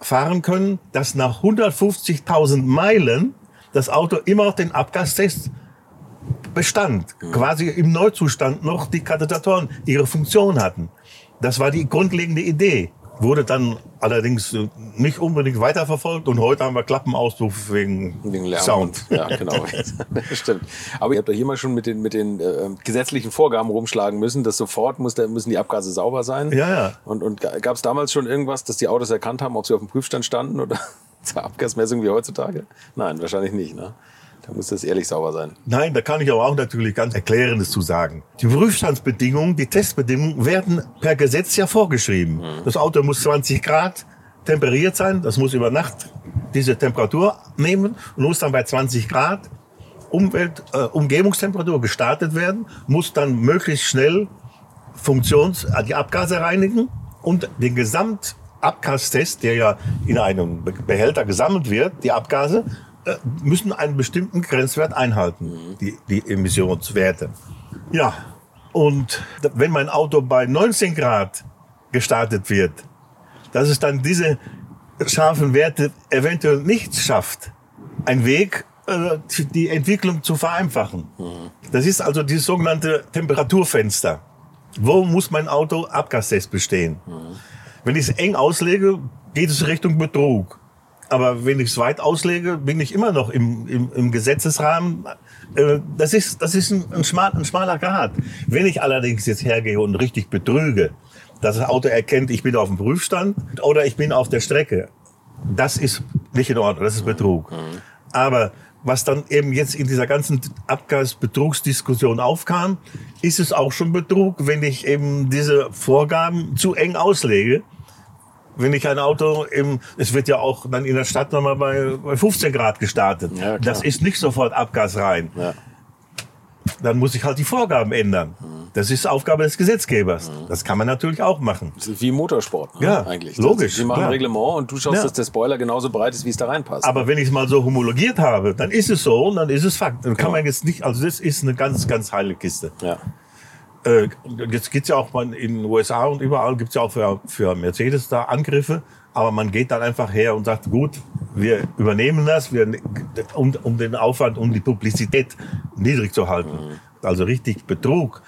fahren können, dass nach 150.000 Meilen das Auto immer noch den Abgastest bestand. Quasi im Neuzustand noch die Katalysatoren ihre Funktion hatten. Das war die grundlegende Idee. Wurde dann allerdings äh, nicht unbedingt weiterverfolgt und heute haben wir Klappenauspuff wegen, Wegen Lärm. Sound. Und, ja, genau. Stimmt. Aber ihr habt doch hier mal schon mit den, mit den äh, gesetzlichen Vorgaben rumschlagen müssen, dass sofort muss, da müssen die Abgase sauber sein. Ja, ja. Und, und gab es damals schon irgendwas, dass die Autos erkannt haben, ob sie auf dem Prüfstand standen oder zur Abgasmessung wie heutzutage? Nein, wahrscheinlich nicht. Ne? Da muss das ehrlich sauber sein. Nein, da kann ich aber auch natürlich ganz Erklärendes zu sagen. Die Prüfstandsbedingungen, die Testbedingungen werden per Gesetz ja vorgeschrieben. Das Auto muss 20 Grad temperiert sein, das muss über Nacht diese Temperatur nehmen und muss dann bei 20 Grad Umwelt, äh, Umgebungstemperatur gestartet werden, muss dann möglichst schnell Funktions, die Abgase reinigen und den Gesamtabgastest, der ja in einem Be- Behälter gesammelt wird, die Abgase, äh, müssen einen bestimmten Grenzwert einhalten, die, die Emissionswerte. Ja, und wenn mein Auto bei 19 Grad gestartet wird, dass es dann diese scharfen Werte eventuell nicht schafft, ein Weg, äh, die Entwicklung zu vereinfachen. Das ist also dieses sogenannte Temperaturfenster. Wo muss mein Auto Abgastest bestehen? Wenn ich es eng auslege, geht es Richtung Betrug. Aber wenn ich es weit auslege, bin ich immer noch im, im, im Gesetzesrahmen. Äh, Das ist, das ist ein, ein, schmal, ein schmaler Grad. Wenn ich allerdings jetzt hergehe und richtig betrüge, dass das Auto erkennt, ich bin auf dem Prüfstand oder ich bin auf der Strecke, das ist nicht in Ordnung, das ist Betrug. Aber was dann eben jetzt in dieser ganzen Abgasbetrugsdiskussion aufkam, ist es auch schon Betrug, wenn ich eben diese Vorgaben zu eng auslege. Wenn ich ein Auto im, es wird ja auch dann in der Stadt nochmal bei, bei 15 Grad gestartet. Ja, das ist nicht sofort abgasrein. Ja. Dann muss ich halt die Vorgaben ändern. Das ist Aufgabe des Gesetzgebers. Das kann man natürlich auch machen. Das ist wie Motorsport, ne? Ja, eigentlich. logisch, Sie machen ein Reglement und du schaust, Ja. dass der Spoiler genauso breit ist, wie es da reinpasst. Aber wenn ich es mal so homologiert habe, dann ist es so und dann ist es Fakt. Dann kann Genau. man jetzt nicht, also das ist eine ganz, ganz heile Kiste. ja. Äh, jetzt gibt's ja auch mal in den USA und überall gibt's ja auch für, für Mercedes da Angriffe. Aber man geht dann einfach her und sagt, gut, wir übernehmen das, wir, um, um den Aufwand, um die Publizität niedrig zu halten. Also richtig Betrug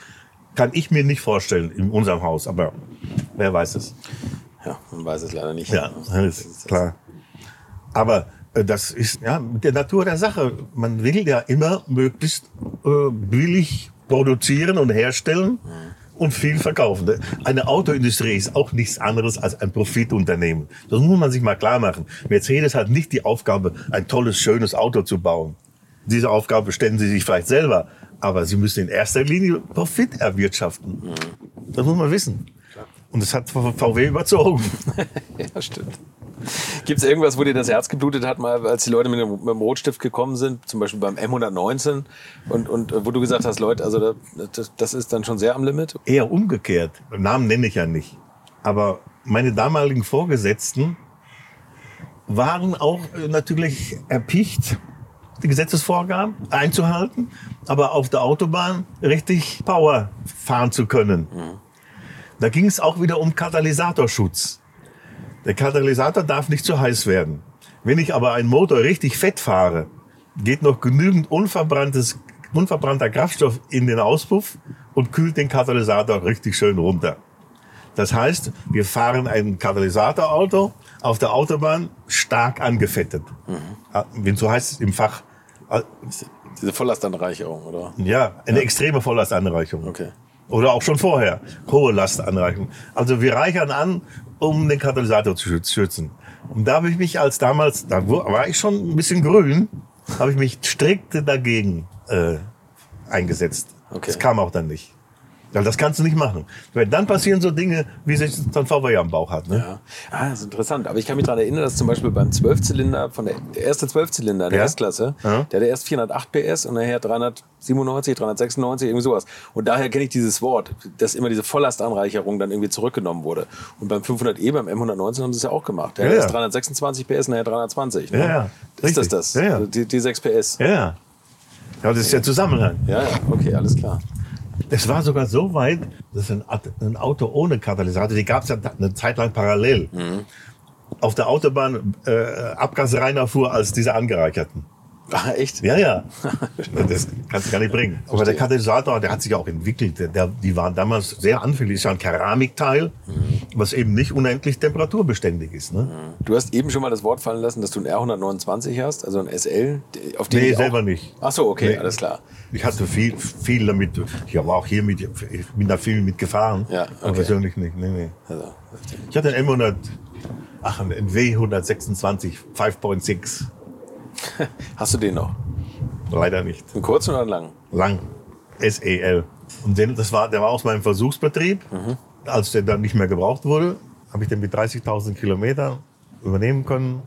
kann ich mir nicht vorstellen in unserem Haus. Aber wer weiß es. ja, man weiß es leider nicht. Ja, das ist klar. Aber äh, das ist ja mit der Natur der Sache. Man will ja immer möglichst äh, billig produzieren und herstellen und viel verkaufen. Eine Autoindustrie ist auch nichts anderes als ein Profitunternehmen. Das muss man sich mal klar machen. Mercedes hat nicht die Aufgabe, ein tolles, schönes Auto zu bauen. Diese Aufgabe stellen sie sich vielleicht selber, aber sie müssen in erster Linie Profit erwirtschaften. Das muss man wissen. Und das hat VW überzogen. Ja, stimmt. Gibt es irgendwas, wo dir das Herz geblutet hat, mal als die Leute mit dem, mit dem Rotstift gekommen sind, zum Beispiel beim M119 und, und äh, wo du gesagt hast, Leute, also da- das, das ist dann schon sehr am Limit? Eher umgekehrt. Namen nenne ich ja nicht. Aber meine damaligen Vorgesetzten waren auch äh, natürlich erpicht, die Gesetzesvorgaben einzuhalten, aber auf der Autobahn richtig Power fahren zu können. Mhm. Da ging es auch wieder um Katalysatorschutz. Der Katalysator darf nicht zu heiß werden. Wenn ich aber einen Motor richtig fett fahre, geht noch genügend unverbranntes, unverbrannter Kraftstoff in den Auspuff und kühlt den Katalysator richtig schön runter. Das heißt, wir fahren ein Katalysatorauto auf der Autobahn stark angefettet. Mhm. Wenn so heißt im Fach. Äh, Diese Volllastanreicherung, oder? Ja, eine ja. extreme Volllastanreicherung. Okay. Oder auch schon vorher. Hohe Lastanreicherung. Also wir reichern an, um den Katalysator zu schützen. Und da habe ich mich als damals, da war ich schon ein bisschen grün, habe ich mich strikt dagegen äh, eingesetzt. Okay. Das kam auch dann nicht. Das kannst du nicht machen. Weil dann passieren so Dinge, wie sich dann VW am Bauch hat. Ne? Ja. Ah, das ist interessant. Aber ich kann mich daran erinnern, dass zum Beispiel beim Zwölfzylinder, von der, der erste Zwölfzylinder der ja. S-Klasse, ja. der hatte erst 408 PS und nachher 397, 396, irgendwie sowas. Und daher kenne ich dieses Wort, dass immer diese Volllastanreicherung dann irgendwie zurückgenommen wurde. Und beim 500e, beim M119 haben sie es ja auch gemacht. Der ja, hat erst 326 PS, nachher 320. Ne? Ja, ja. Ist das das? Ja. Also die, die 6 PS. Ja, ja. Ja, das ist ja Zusammenhang. Ja, ja, okay, alles klar. Es war sogar so weit, dass ein, ein Auto ohne Katalysator, die gab es ja eine Zeit lang parallel, mhm. auf der Autobahn äh, abgasreiner fuhr als diese angereicherten. Ach, echt? Ja, ja. Das kannst du gar nicht bringen. Verstehe. Aber der Katalysator, der hat sich auch entwickelt. Der, die waren damals sehr anfällig. Das ist ja ein Keramikteil, mhm. was eben nicht unendlich temperaturbeständig ist. Ne? Du hast eben schon mal das Wort fallen lassen, dass du ein R129 hast, also ein SL. Auf den nee, selber nicht. Ach so, okay, nee. alles klar. Ich hatte viel, viel damit. Ich war auch hier mit, ich bin da viel mit gefahren. Ja, okay. Aber persönlich nicht. Nee, nee. Also, ich hatte ein M100, ach, ein W126 5.6. Hast du den noch? Leider nicht. Einen kurzen oder einen langen? Lang. SEL. Und den, das war, der war aus meinem Versuchsbetrieb. Mhm. Als der dann nicht mehr gebraucht wurde, habe ich den mit 30.000 Kilometern übernehmen können.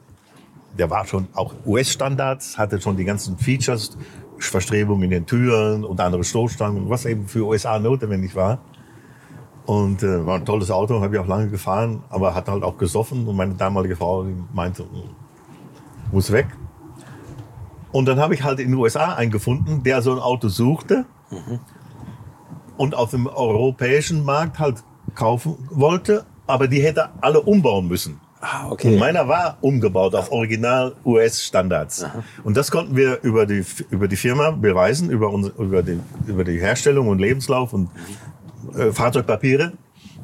Der war schon auch US-Standards, hatte schon die ganzen Features, Verstrebungen in den Türen und andere Stoßstangen, was eben für USA notwendig war. Und äh, war ein tolles Auto, habe ich auch lange gefahren, aber hat halt auch gesoffen und meine damalige Frau meinte, muss weg. Und dann habe ich halt in den USA einen gefunden, der so ein Auto suchte mhm. und auf dem europäischen Markt halt kaufen wollte, aber die hätte alle umbauen müssen. Ah, okay. Und meiner war umgebaut auf Original US-Standards. Und das konnten wir über die, über die Firma beweisen, über, unsere, über, die, über die Herstellung und Lebenslauf und äh, Fahrzeugpapiere.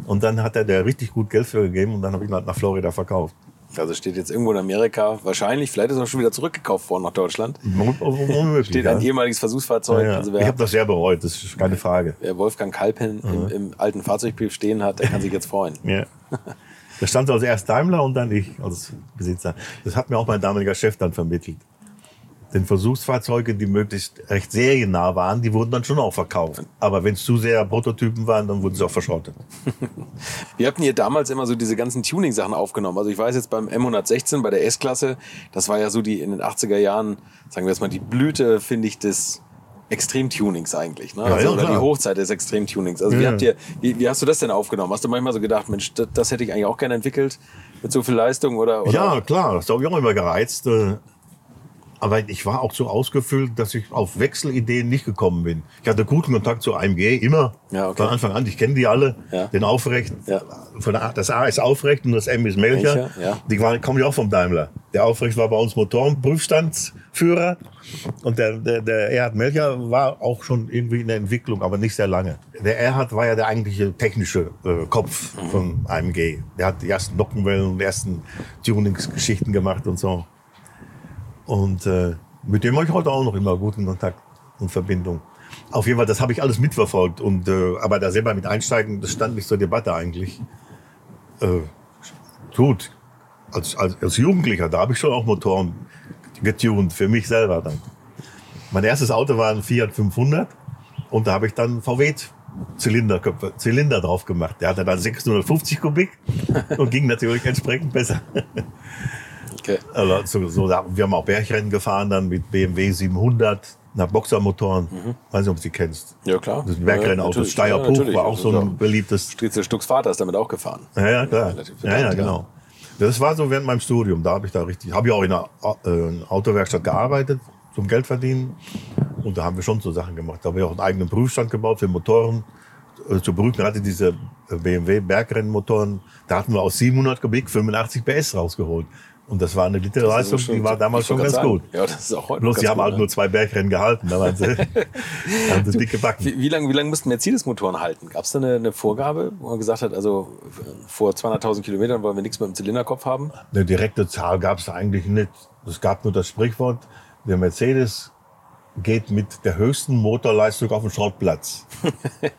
Und dann hat er der richtig gut Geld für gegeben und dann habe ich ihn halt nach Florida verkauft. Also steht jetzt irgendwo in Amerika, wahrscheinlich, vielleicht ist er schon wieder zurückgekauft worden nach Deutschland. Unmöglich, steht ein ja. ehemaliges Versuchsfahrzeug. Ja, ja. Also ich habe das sehr bereut, das ist keine Frage. Wer Wolfgang Kalpen mhm. im, im, alten Fahrzeugbrief stehen hat, der kann sich jetzt freuen. Ja. Da stand also erst Daimler und dann ich als Besitzer. Das hat mir auch mein damaliger Chef dann vermittelt. Denn Versuchsfahrzeuge, die möglichst recht seriennah waren, die wurden dann schon auch verkauft. Aber wenn es zu sehr Prototypen waren, dann wurden sie auch verschrottet. Wir hatten hier damals immer so diese ganzen Tuning-Sachen aufgenommen. Also ich weiß jetzt beim M116, bei der S-Klasse, das war ja so die in den 80er Jahren, sagen wir jetzt mal, die Blüte, finde ich, des Extremtunings eigentlich, ne? Ja, also, ja, oder die Hochzeit des Extremtunings. Also wie, Ja. habt ihr, wie, wie hast du das denn aufgenommen? Hast du manchmal so gedacht, Mensch, das, das hätte ich eigentlich auch gerne entwickelt mit so viel Leistung oder? oder? Ja, klar, das habe ich auch immer gereizt. Aber ich war auch so ausgefüllt, dass ich auf Wechselideen nicht gekommen bin. Ich hatte guten Kontakt zu AMG, immer. Ja, okay. Von Anfang an. Ich kenne die alle. Ja. Den Aufrecht. Ja. Von A- das A ist Aufrecht und das M ist Melcher. Ja. Die waren, kommen ja auch vom Daimler. Der Aufrecht war bei uns Motorenprüfstandsführer. Und der, der, der Erhard Melcher war auch schon irgendwie in der Entwicklung, aber nicht sehr lange. Der Erhard war ja der eigentliche technische äh, Kopf Mhm. von AMG. Der hat die ersten Nockenwellen und die ersten Tuningsgeschichten gemacht und so. Und äh, mit dem habe ich heute auch noch immer guten Kontakt und Verbindung. Auf jeden Fall, das habe ich alles mitverfolgt. Und, äh, aber da selber mit einsteigen, das stand nicht zur Debatte eigentlich. Äh, gut, als, als, als Jugendlicher, da habe ich schon auch Motoren getuned, für mich selber dann. Mein erstes Auto war ein Fiat 500 und da habe ich dann VW-Zylinderköpfe, Zylinder drauf gemacht. Der hatte dann 650 Kubik und ging natürlich entsprechend besser. Okay. Also, so, so, wir haben auch Bergrennen gefahren, dann mit BMW 700, nach Boxermotoren. Weiß nicht, ob du sie kennst. Ja, klar. Das Bergrennauto, natürlich. Steierpuch Ja, war auch so ein beliebtes. Striezel Stucks Vater ist damit auch gefahren. Ja, ja, klar. Ja, ja, ja. genau. Das war so während meinem Studium. Da habe ich da richtig, habe ich auch in einer äh, Autowerkstatt gearbeitet zum Geld verdienen. Und da haben wir schon so Sachen gemacht. Da haben wir auch einen eigenen Prüfstand gebaut für Motoren. Äh, Zu Brücken hatte diese BMW Bergrennmotoren, da hatten wir aus 700 Kubik 85 PS rausgeholt. Und das war eine Literleistung, die war damals schon ganz gerade gut. sagen, Ja, das ist auch heute Bloß ganz haben gut, halt ne? nur zwei Bergrennen gehalten. Da waren sie, haben sie dick gebacken. Wie, wie lange wie lang mussten Mercedes-Motoren halten? Gab es da eine, eine Vorgabe, wo man gesagt hat, also vor 200.000 Kilometern wollen wir nichts mit dem Zylinderkopf haben? Eine direkte Zahl gab es eigentlich nicht. Es gab nur das Sprichwort, der Mercedes geht mit der höchsten Motorleistung auf den Schrottplatz.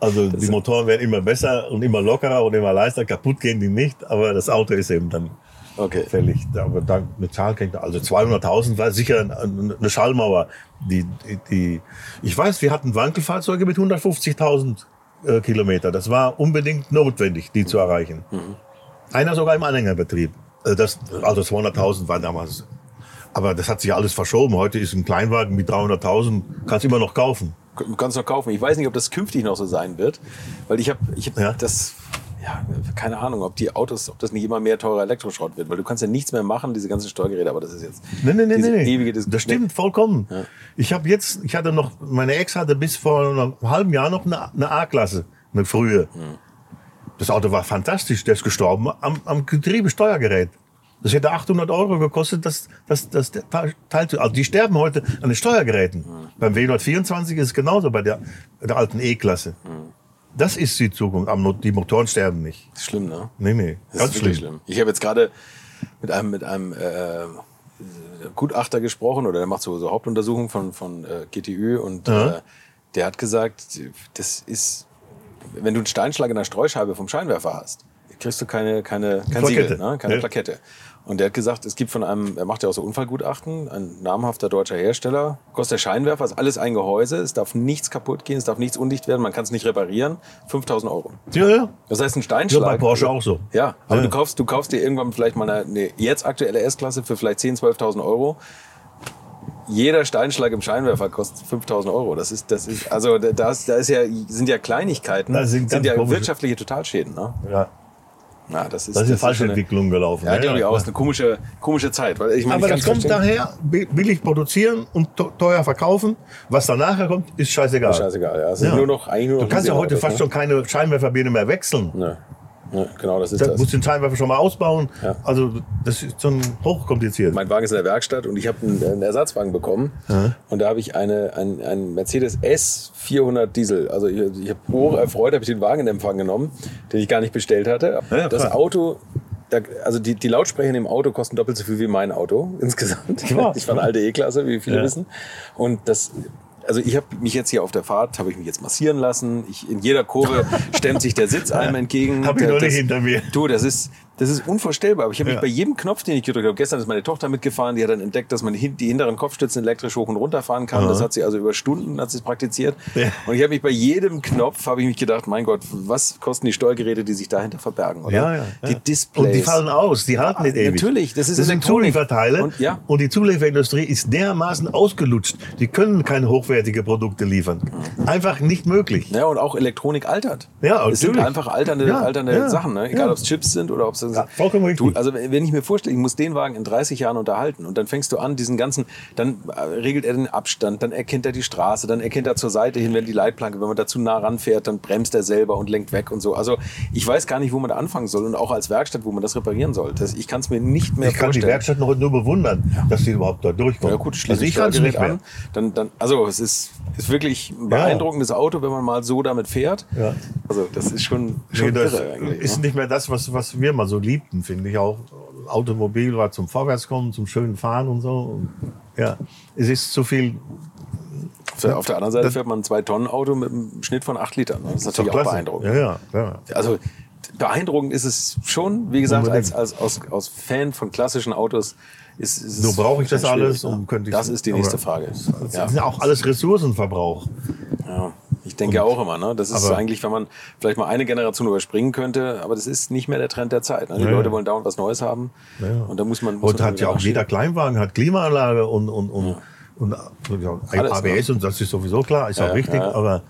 Also die Motoren werden immer besser und immer lockerer und immer leichter. Kaputt gehen die nicht, aber das Auto ist eben dann Okay. fällig. Aber dann eine Zahl kennt also 200.000 war sicher eine Schallmauer. Die, die, die, ich weiß, wir hatten Wankelfahrzeuge mit 150.000 äh, Kilometer. Das war unbedingt notwendig, die zu erreichen. Einer sogar im Anhängerbetrieb. Äh, Das, also 200.000 war damals. Aber das hat sich alles verschoben. Heute ist ein Kleinwagen mit 300.000, kannst du immer noch kaufen. Du kannst noch kaufen. Ich weiß nicht, ob das künftig noch so sein wird, weil ich habe ich hab Ja. das, ja, keine Ahnung, ob die Autos, ob das nicht immer mehr teurer Elektroschrott wird, weil du kannst ja nichts mehr machen, diese ganzen Steuergeräte, aber das ist jetzt Nee, nee, nee, diese nee. ewige. Diskussion. Das stimmt vollkommen. Ich habe jetzt, ich hatte noch, meine Ex hatte bis vor einem halben Jahr noch eine, eine A-Klasse, eine frühe. Das Auto war fantastisch. Der ist gestorben am, am Getriebesteuergerät. Das hätte 800 Euro gekostet, das, das, das Teil zu. Also die sterben heute an den Steuergeräten. Beim W124 ist es genauso bei der, der alten E-Klasse. Das ist die Zukunft. Aber Die Motoren sterben nicht. Das ist schlimm, ne? Nee, nee. Das Ganz ist wirklich schlimm. schlimm. Ich habe jetzt gerade mit einem, mit einem äh, Gutachter gesprochen oder der macht so, so Hauptuntersuchungen von, von äh, GTÜ und äh, der hat gesagt, das ist, wenn du einen Steinschlag in der Streuscheibe vom Scheinwerfer hast, kriegst du keine, keine, kein Plakette. Siegel, ne? keine Ja. Plakette. Und der hat gesagt, es gibt von einem, er macht ja auch so Unfallgutachten, ein namhafter deutscher Hersteller, kostet der Scheinwerfer, ist alles ein Gehäuse, es darf nichts kaputt gehen, es darf nichts undicht werden, man kann es nicht reparieren, 5000 Euro. Ja, ja. Das heißt, ein Ja, Steinschlag. bei Porsche auch so. Ja, aber Ja. du kaufst, du kaufst dir irgendwann vielleicht mal eine, eine jetzt aktuelle S-Klasse für vielleicht 10.000, 12.000 Euro. Jeder Steinschlag im Scheinwerfer kostet 5.000 Euro. Das ist, das ist, also da ist, da ist ja, sind ja Kleinigkeiten, Das sind sind, ja komische- wirtschaftliche Totalschäden. Ne? ja. Ja, das ist, Das ist eine falsche Entwicklung gelaufen. Ja, glaube ich auch. Ist eine komische, komische Zeit. Weil ich meine, Aber ich das kommt verstehen. daher, bi- billig produzieren und teuer verkaufen. Was danach kommt, ist scheißegal. Scheißegal, ja. Ist Ja. nur noch, nur noch Du kannst ja heute fast ne? schon keine Scheinwerferbirne mehr wechseln. Ne. Ne, genau, das ist Da das. musst du den Scheinwerfer schon mal ausbauen. Ja. Also das ist schon hochkompliziert. Mein Wagen ist in der Werkstatt und ich habe einen, einen Ersatzwagen bekommen. Und da habe ich eine, ein, ein Mercedes S400 Diesel. Also ich, ich habe hoch erfreut, habe ich den Wagen in Empfang genommen, den ich gar nicht bestellt hatte. Ja, ja, das. Auto, also die, die Lautsprecher in dem Auto kosten doppelt so viel wie mein Auto insgesamt. Ich fahre eine alte E-Klasse, wie viele Ja. wissen. Und das also ich habe mich jetzt hier auf der Fahrt, habe ich mich jetzt massieren lassen. Ich, in jeder Kurve stemmt sich der Sitz einem entgegen. Hab ich noch nicht hinter mir. Du, das ist, das ist unvorstellbar. Aber ich habe mich Ja. bei jedem Knopf, den ich gedrückt habe, gestern ist meine Tochter mitgefahren, die hat dann entdeckt, dass man die hinteren Kopfstützen elektrisch hoch und runter fahren kann. Das hat sie also über Stunden hat sie es praktiziert. Ja. Und ich habe mich bei jedem Knopf, habe ich mich gedacht, mein Gott, was kosten die Steuergeräte, die sich dahinter verbergen? Oder? Ja, ja, Die. Displays. Und die fallen aus, die halten nicht ewig. natürlich, das ist das sind. Zulieferteile Und- ja. und die Zulieferindustrie ist dermaßen ausgelutscht. Die können keine hochwertige Produkte liefern. Einfach nicht möglich. Ja, und auch Elektronik altert. Ja, Es sind natürlich. einfach alternde, alternde Sachen, ne? egal ob es Chips sind oder ob es. Ja, vollkommen richtig. Du, also wenn ich mir vorstelle, ich muss den Wagen in 30 Jahren unterhalten und dann fängst du an, diesen ganzen, dann äh, regelt er den Abstand, dann erkennt er die Straße, dann erkennt er zur Seite hin, wenn die Leitplanke, wenn man da zu nah ranfährt, dann bremst er selber und lenkt weg und so. Also ich weiß gar nicht, wo man da anfangen soll und auch als Werkstatt, wo man das reparieren soll. Das, ich kann es mir nicht mehr Ich kann die vorstellen. Werkstatt noch nur bewundern, dass die überhaupt da durchkommen. Ja gut, schließe also ich ich nicht an. Dann, dann, also es ist, ist wirklich ein beeindruckendes Auto, wenn man mal so damit fährt. Ja. Also das ist schon, Nee, schon das irre eigentlich. ist ne? nicht mehr das, was, was wir mal so liebten, finde ich auch. Automobil war zum Vorwärtskommen, zum schönen Fahren und so. Und, ja, es ist zu viel. Auf der, auf der anderen Seite Das- fährt man ein 2-Tonnen-Auto mit einem Schnitt von 8 Litern. ne? Das ist natürlich auch klasse. beeindruckend. Ja, ja, ja. Also beeindruckend ist es schon, wie gesagt, als, als aus, aus Fan von klassischen Autos ist, ist So brauche ich das alles ne? und könnte ich. Das ist die nächste Frage. Das Ja. ist ja auch alles Ressourcenverbrauch. Ja, ich denke auch immer, ne? Das ist eigentlich, wenn man vielleicht mal eine Generation überspringen könnte, aber das ist nicht mehr der Trend der Zeit. Ne? Die Ja, Leute wollen dauernd was Neues haben. Ja. Und da muss man. Muss Heute man hat ja auch jeder Kleinwagen hat Klimaanlage und, und, und, und ja, Alles, ABS und das ist sowieso klar, ist auch richtig, aber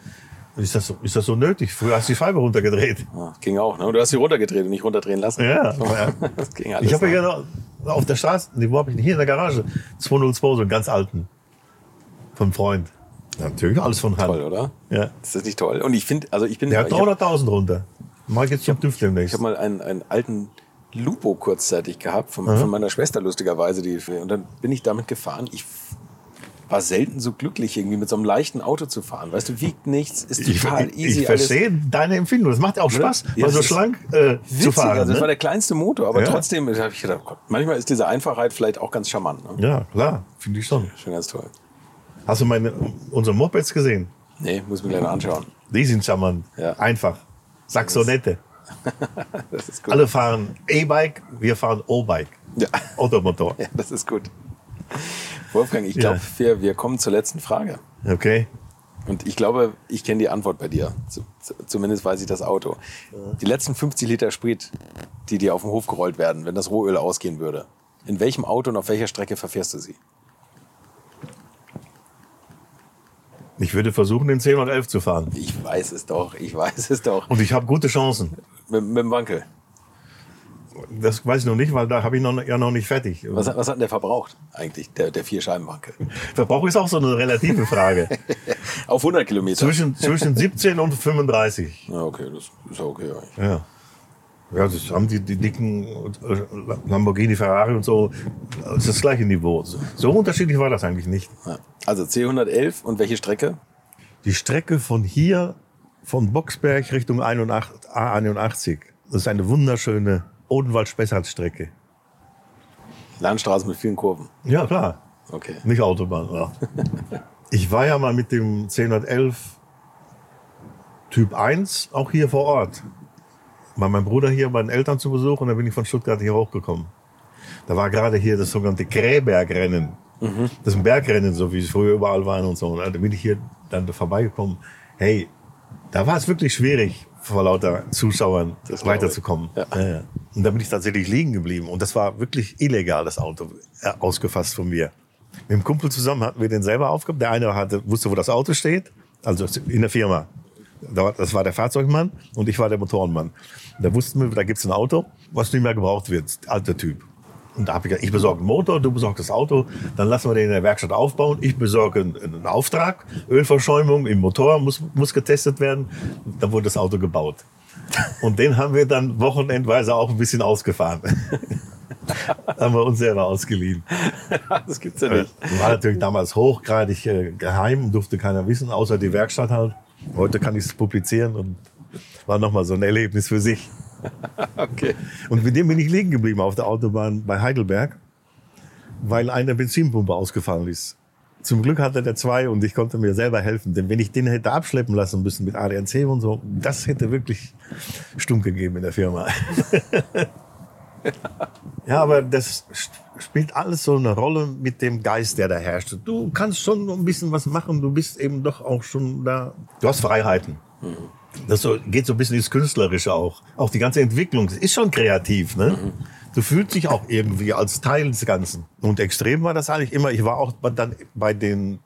ist das, so, ist das so nötig? Früher hast du die Scheibe runtergedreht. Ja, ging auch, ne? Du hast sie runtergedreht und nicht runterdrehen lassen. Ja, Das ging alles. ich habe ja noch auf der Straße, nee, wo habe ich denn? Hier in der Garage. 202, so einen ganz alten. Von Freund. Natürlich alles von Hand. Toll, oder? Ja. Ist das nicht toll? Und ich finde, also ich bin. Der hat ich hab- 300.000 runter. Mal jetzt zum Ich demnächst. habe mal einen, einen alten Lupo kurzzeitig gehabt von, von meiner Schwester lustigerweise. Die, und dann bin ich damit gefahren. Ich war selten so glücklich, irgendwie mit so einem leichten Auto zu fahren. Weißt du, wiegt nichts, ist Ich, total ich, easy. ich verstehe deine Empfindung. Das macht auch Spaß, Ja, mal so schlank äh, Witzig, zu fahren. also das war ne? der kleinste Motor, aber Ja. trotzdem habe ich gedacht, Gott, manchmal ist diese Einfachheit vielleicht auch ganz charmant. Ne? Ja, klar, finde ich schon. Schon ganz toll. Hast du meine, unsere Mopeds gesehen? Nee, muss mir gleich noch anschauen. Die sind charmant. Ja. Einfach. Saxonette. Das ist gut. Alle fahren E-Bike, wir fahren O-Bike. Ja. Automotor. ja, das ist gut. Wolfgang, ich Ja. glaube, wir, wir kommen zur letzten Frage. Okay. Und ich glaube, ich kenne die Antwort bei dir. Zumindest weiß ich das Auto. Die letzten 50 Liter Sprit, die dir auf den Hof gerollt werden, wenn das Rohöl ausgehen würde. In welchem Auto und auf welcher Strecke verfährst du sie? Ich würde versuchen, den 1011 zu fahren. Ich weiß es doch, ich weiß es doch. Und ich habe gute Chancen. Mit, mit dem Wankel. Das weiß ich noch nicht, weil da habe ich noch, ja noch nicht fertig. Was, hat- was hat denn der verbraucht eigentlich, der, der Vierscheibenwankel? Verbrauch ist auch so eine relative Frage. Auf 100 Kilometer. zwischen, zwischen 17 und 35. Ja, okay, das ist ja okay eigentlich. Ja. Ja, das haben die, die dicken äh, Lamborghini, Ferrari und so. Das ist das gleiche Niveau. So, so unterschiedlich war das eigentlich nicht. Also C111 und welche Strecke? Die Strecke von hier, von Boxberg Richtung 81, A81, das ist eine wunderschöne Odenwald-Spessart-Strecke. Landstraße mit vielen Kurven. Ja, klar. Okay. Nicht Autobahn. Ja. Ich war ja mal mit dem 1011 Typ 1 auch hier vor Ort. War mein Bruder hier bei den Eltern zu Besuch und dann bin ich von Stuttgart hier hochgekommen. Da war gerade hier das sogenannte Kräbergrennen. Das ist ein Bergrennen, so wie es früher überall waren und so. Und da bin ich hier dann vorbeigekommen. Hey, da war es wirklich schwierig, vor lauter Zuschauern Das weiterzukommen. Ja. Ja. Und da bin ich tatsächlich liegen geblieben. Und das war wirklich illegal, das Auto, äh, ausgefasst von mir. Mit dem Kumpel zusammen hatten wir den selber aufgehabt. Der eine hatte, wusste, wo das Auto steht, also in der Firma. Das war der Fahrzeugmann und ich war der Motorenmann. Da wussten wir, da gibt's ein Auto, was nicht mehr gebraucht wird, alter Typ. Und da habe ich gesagt, ich besorge einen Motor, du besorgst das Auto, dann lassen wir den in der Werkstatt aufbauen. Ich besorge einen, einen Auftrag, Ölverschäumung im Motor muss, muss getestet werden. Dann wurde das Auto gebaut. Und den haben wir dann wochenendweise auch ein bisschen ausgefahren. haben wir uns selber ausgeliehen. das gibt's ja Äh, nicht. War natürlich damals hochgradig äh, geheim, durfte keiner wissen, außer die Werkstatt halt. Heute kann ich es publizieren und war nochmal so ein Erlebnis für sich. Okay. Und mit dem bin ich liegen geblieben auf der Autobahn bei Heidelberg, weil eine Benzinpumpe ausgefallen ist. Zum Glück hatte der zwei und ich konnte mir selber helfen. Denn wenn ich den hätte abschleppen lassen müssen mit ADNC und so, das hätte wirklich Stunk gegeben in der Firma. ja, aber das spielt alles so eine Rolle mit dem Geist, der da herrscht. Du kannst schon ein bisschen was machen, du bist eben doch auch schon da. Du hast Freiheiten. Das so, geht so ein bisschen ins Künstlerische auch. Auch die ganze Entwicklung ist schon kreativ. Ne? Du fühlst dich auch irgendwie als Teil des Ganzen. Und extrem war das eigentlich immer. Ich war auch dann bei den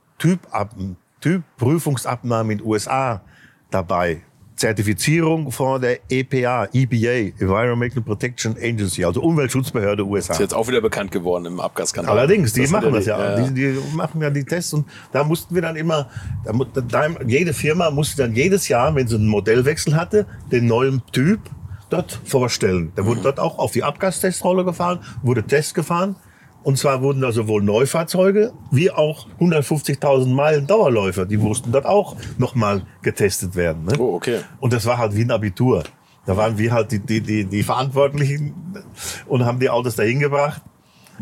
Typprüfungsabnahmen in den USA dabei. Zertifizierung von der EPA, EPA, Environmental Protection Agency, also Umweltschutzbehörde USA. Ist jetzt auch wieder bekannt geworden im Abgasskandal. Allerdings, die Das machen das ja. die- Die, die machen ja die Tests und da mussten wir dann immer, da, da, jede Firma musste dann jedes Jahr, wenn sie einen Modellwechsel hatte, den neuen Typ dort vorstellen. Da wurde dort auch auf die Abgastestrolle gefahren, wurde Test gefahren. Und zwar wurden da sowohl Neufahrzeuge wie auch 150.000 Meilen Dauerläufer, die mussten dort auch nochmal getestet werden. Ne? Oh, okay. Und das war halt wie ein Abitur. Da waren wir halt die, die, die, die Verantwortlichen und haben die Autos dahin gebracht.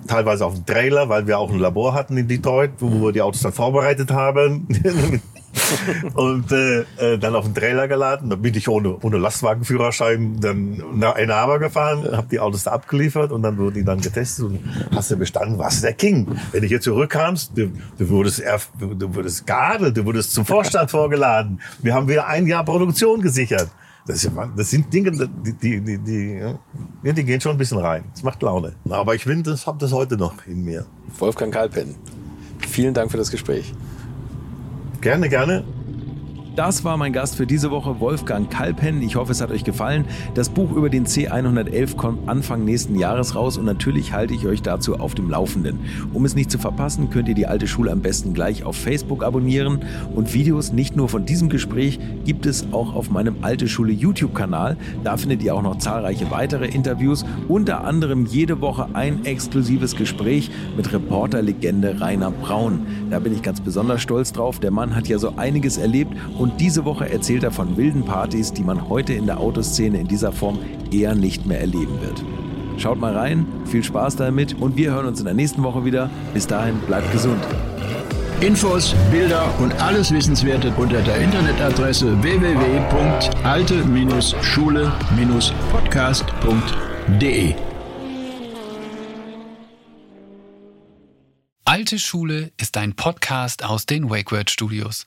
Teilweise auf dem Trailer, weil wir auch ein Labor hatten in Detroit, wo wir die Autos dann vorbereitet haben. und äh, äh, dann auf den Trailer geladen. Da bin ich ohne, ohne Lastwagenführerschein dann nach Arbor gefahren, habe die Autos da abgeliefert und dann wurden die dann getestet und hast du bestanden, was der King. Wenn du hier zurückkamst, du, du wurdest erf- du, wurdest geadelt, du wurdest zum Vorstand vorgeladen. Wir haben wieder ein Jahr Produktion gesichert. Das, das sind Dinge, die, die, die, die, die gehen schon ein bisschen rein. Das macht Laune. Aber ich finde, das habe das heute noch in mir. Wolfgang Kalpen, vielen Dank für das Gespräch. Gerne, gerne. Das war mein Gast für diese Woche, Wolfgang Kalpen. Ich hoffe, es hat euch gefallen. Das Buch über den C111 kommt Anfang nächsten Jahres raus und natürlich halte ich euch dazu auf dem Laufenden. Um es nicht zu verpassen, könnt ihr die alte Schule am besten gleich auf Facebook abonnieren und Videos nicht nur von diesem Gespräch gibt es auch auf meinem Alte Schule YouTube-Kanal. Da findet ihr auch noch zahlreiche weitere Interviews, unter anderem jede Woche ein exklusives Gespräch mit Reporterlegende Rainer Braun. Da bin ich ganz besonders stolz drauf. Der Mann hat ja so einiges erlebt und diese Woche erzählt er von wilden Partys, die man heute in der Autoszene in dieser Form eher nicht mehr erleben wird. Schaut mal rein, viel Spaß damit und wir hören uns in der nächsten Woche wieder. Bis dahin, bleibt gesund. Infos, Bilder und alles Wissenswerte unter der Internetadresse www.alte-schule-podcast.de. Alte Schule ist ein Podcast aus den WakeWord Studios.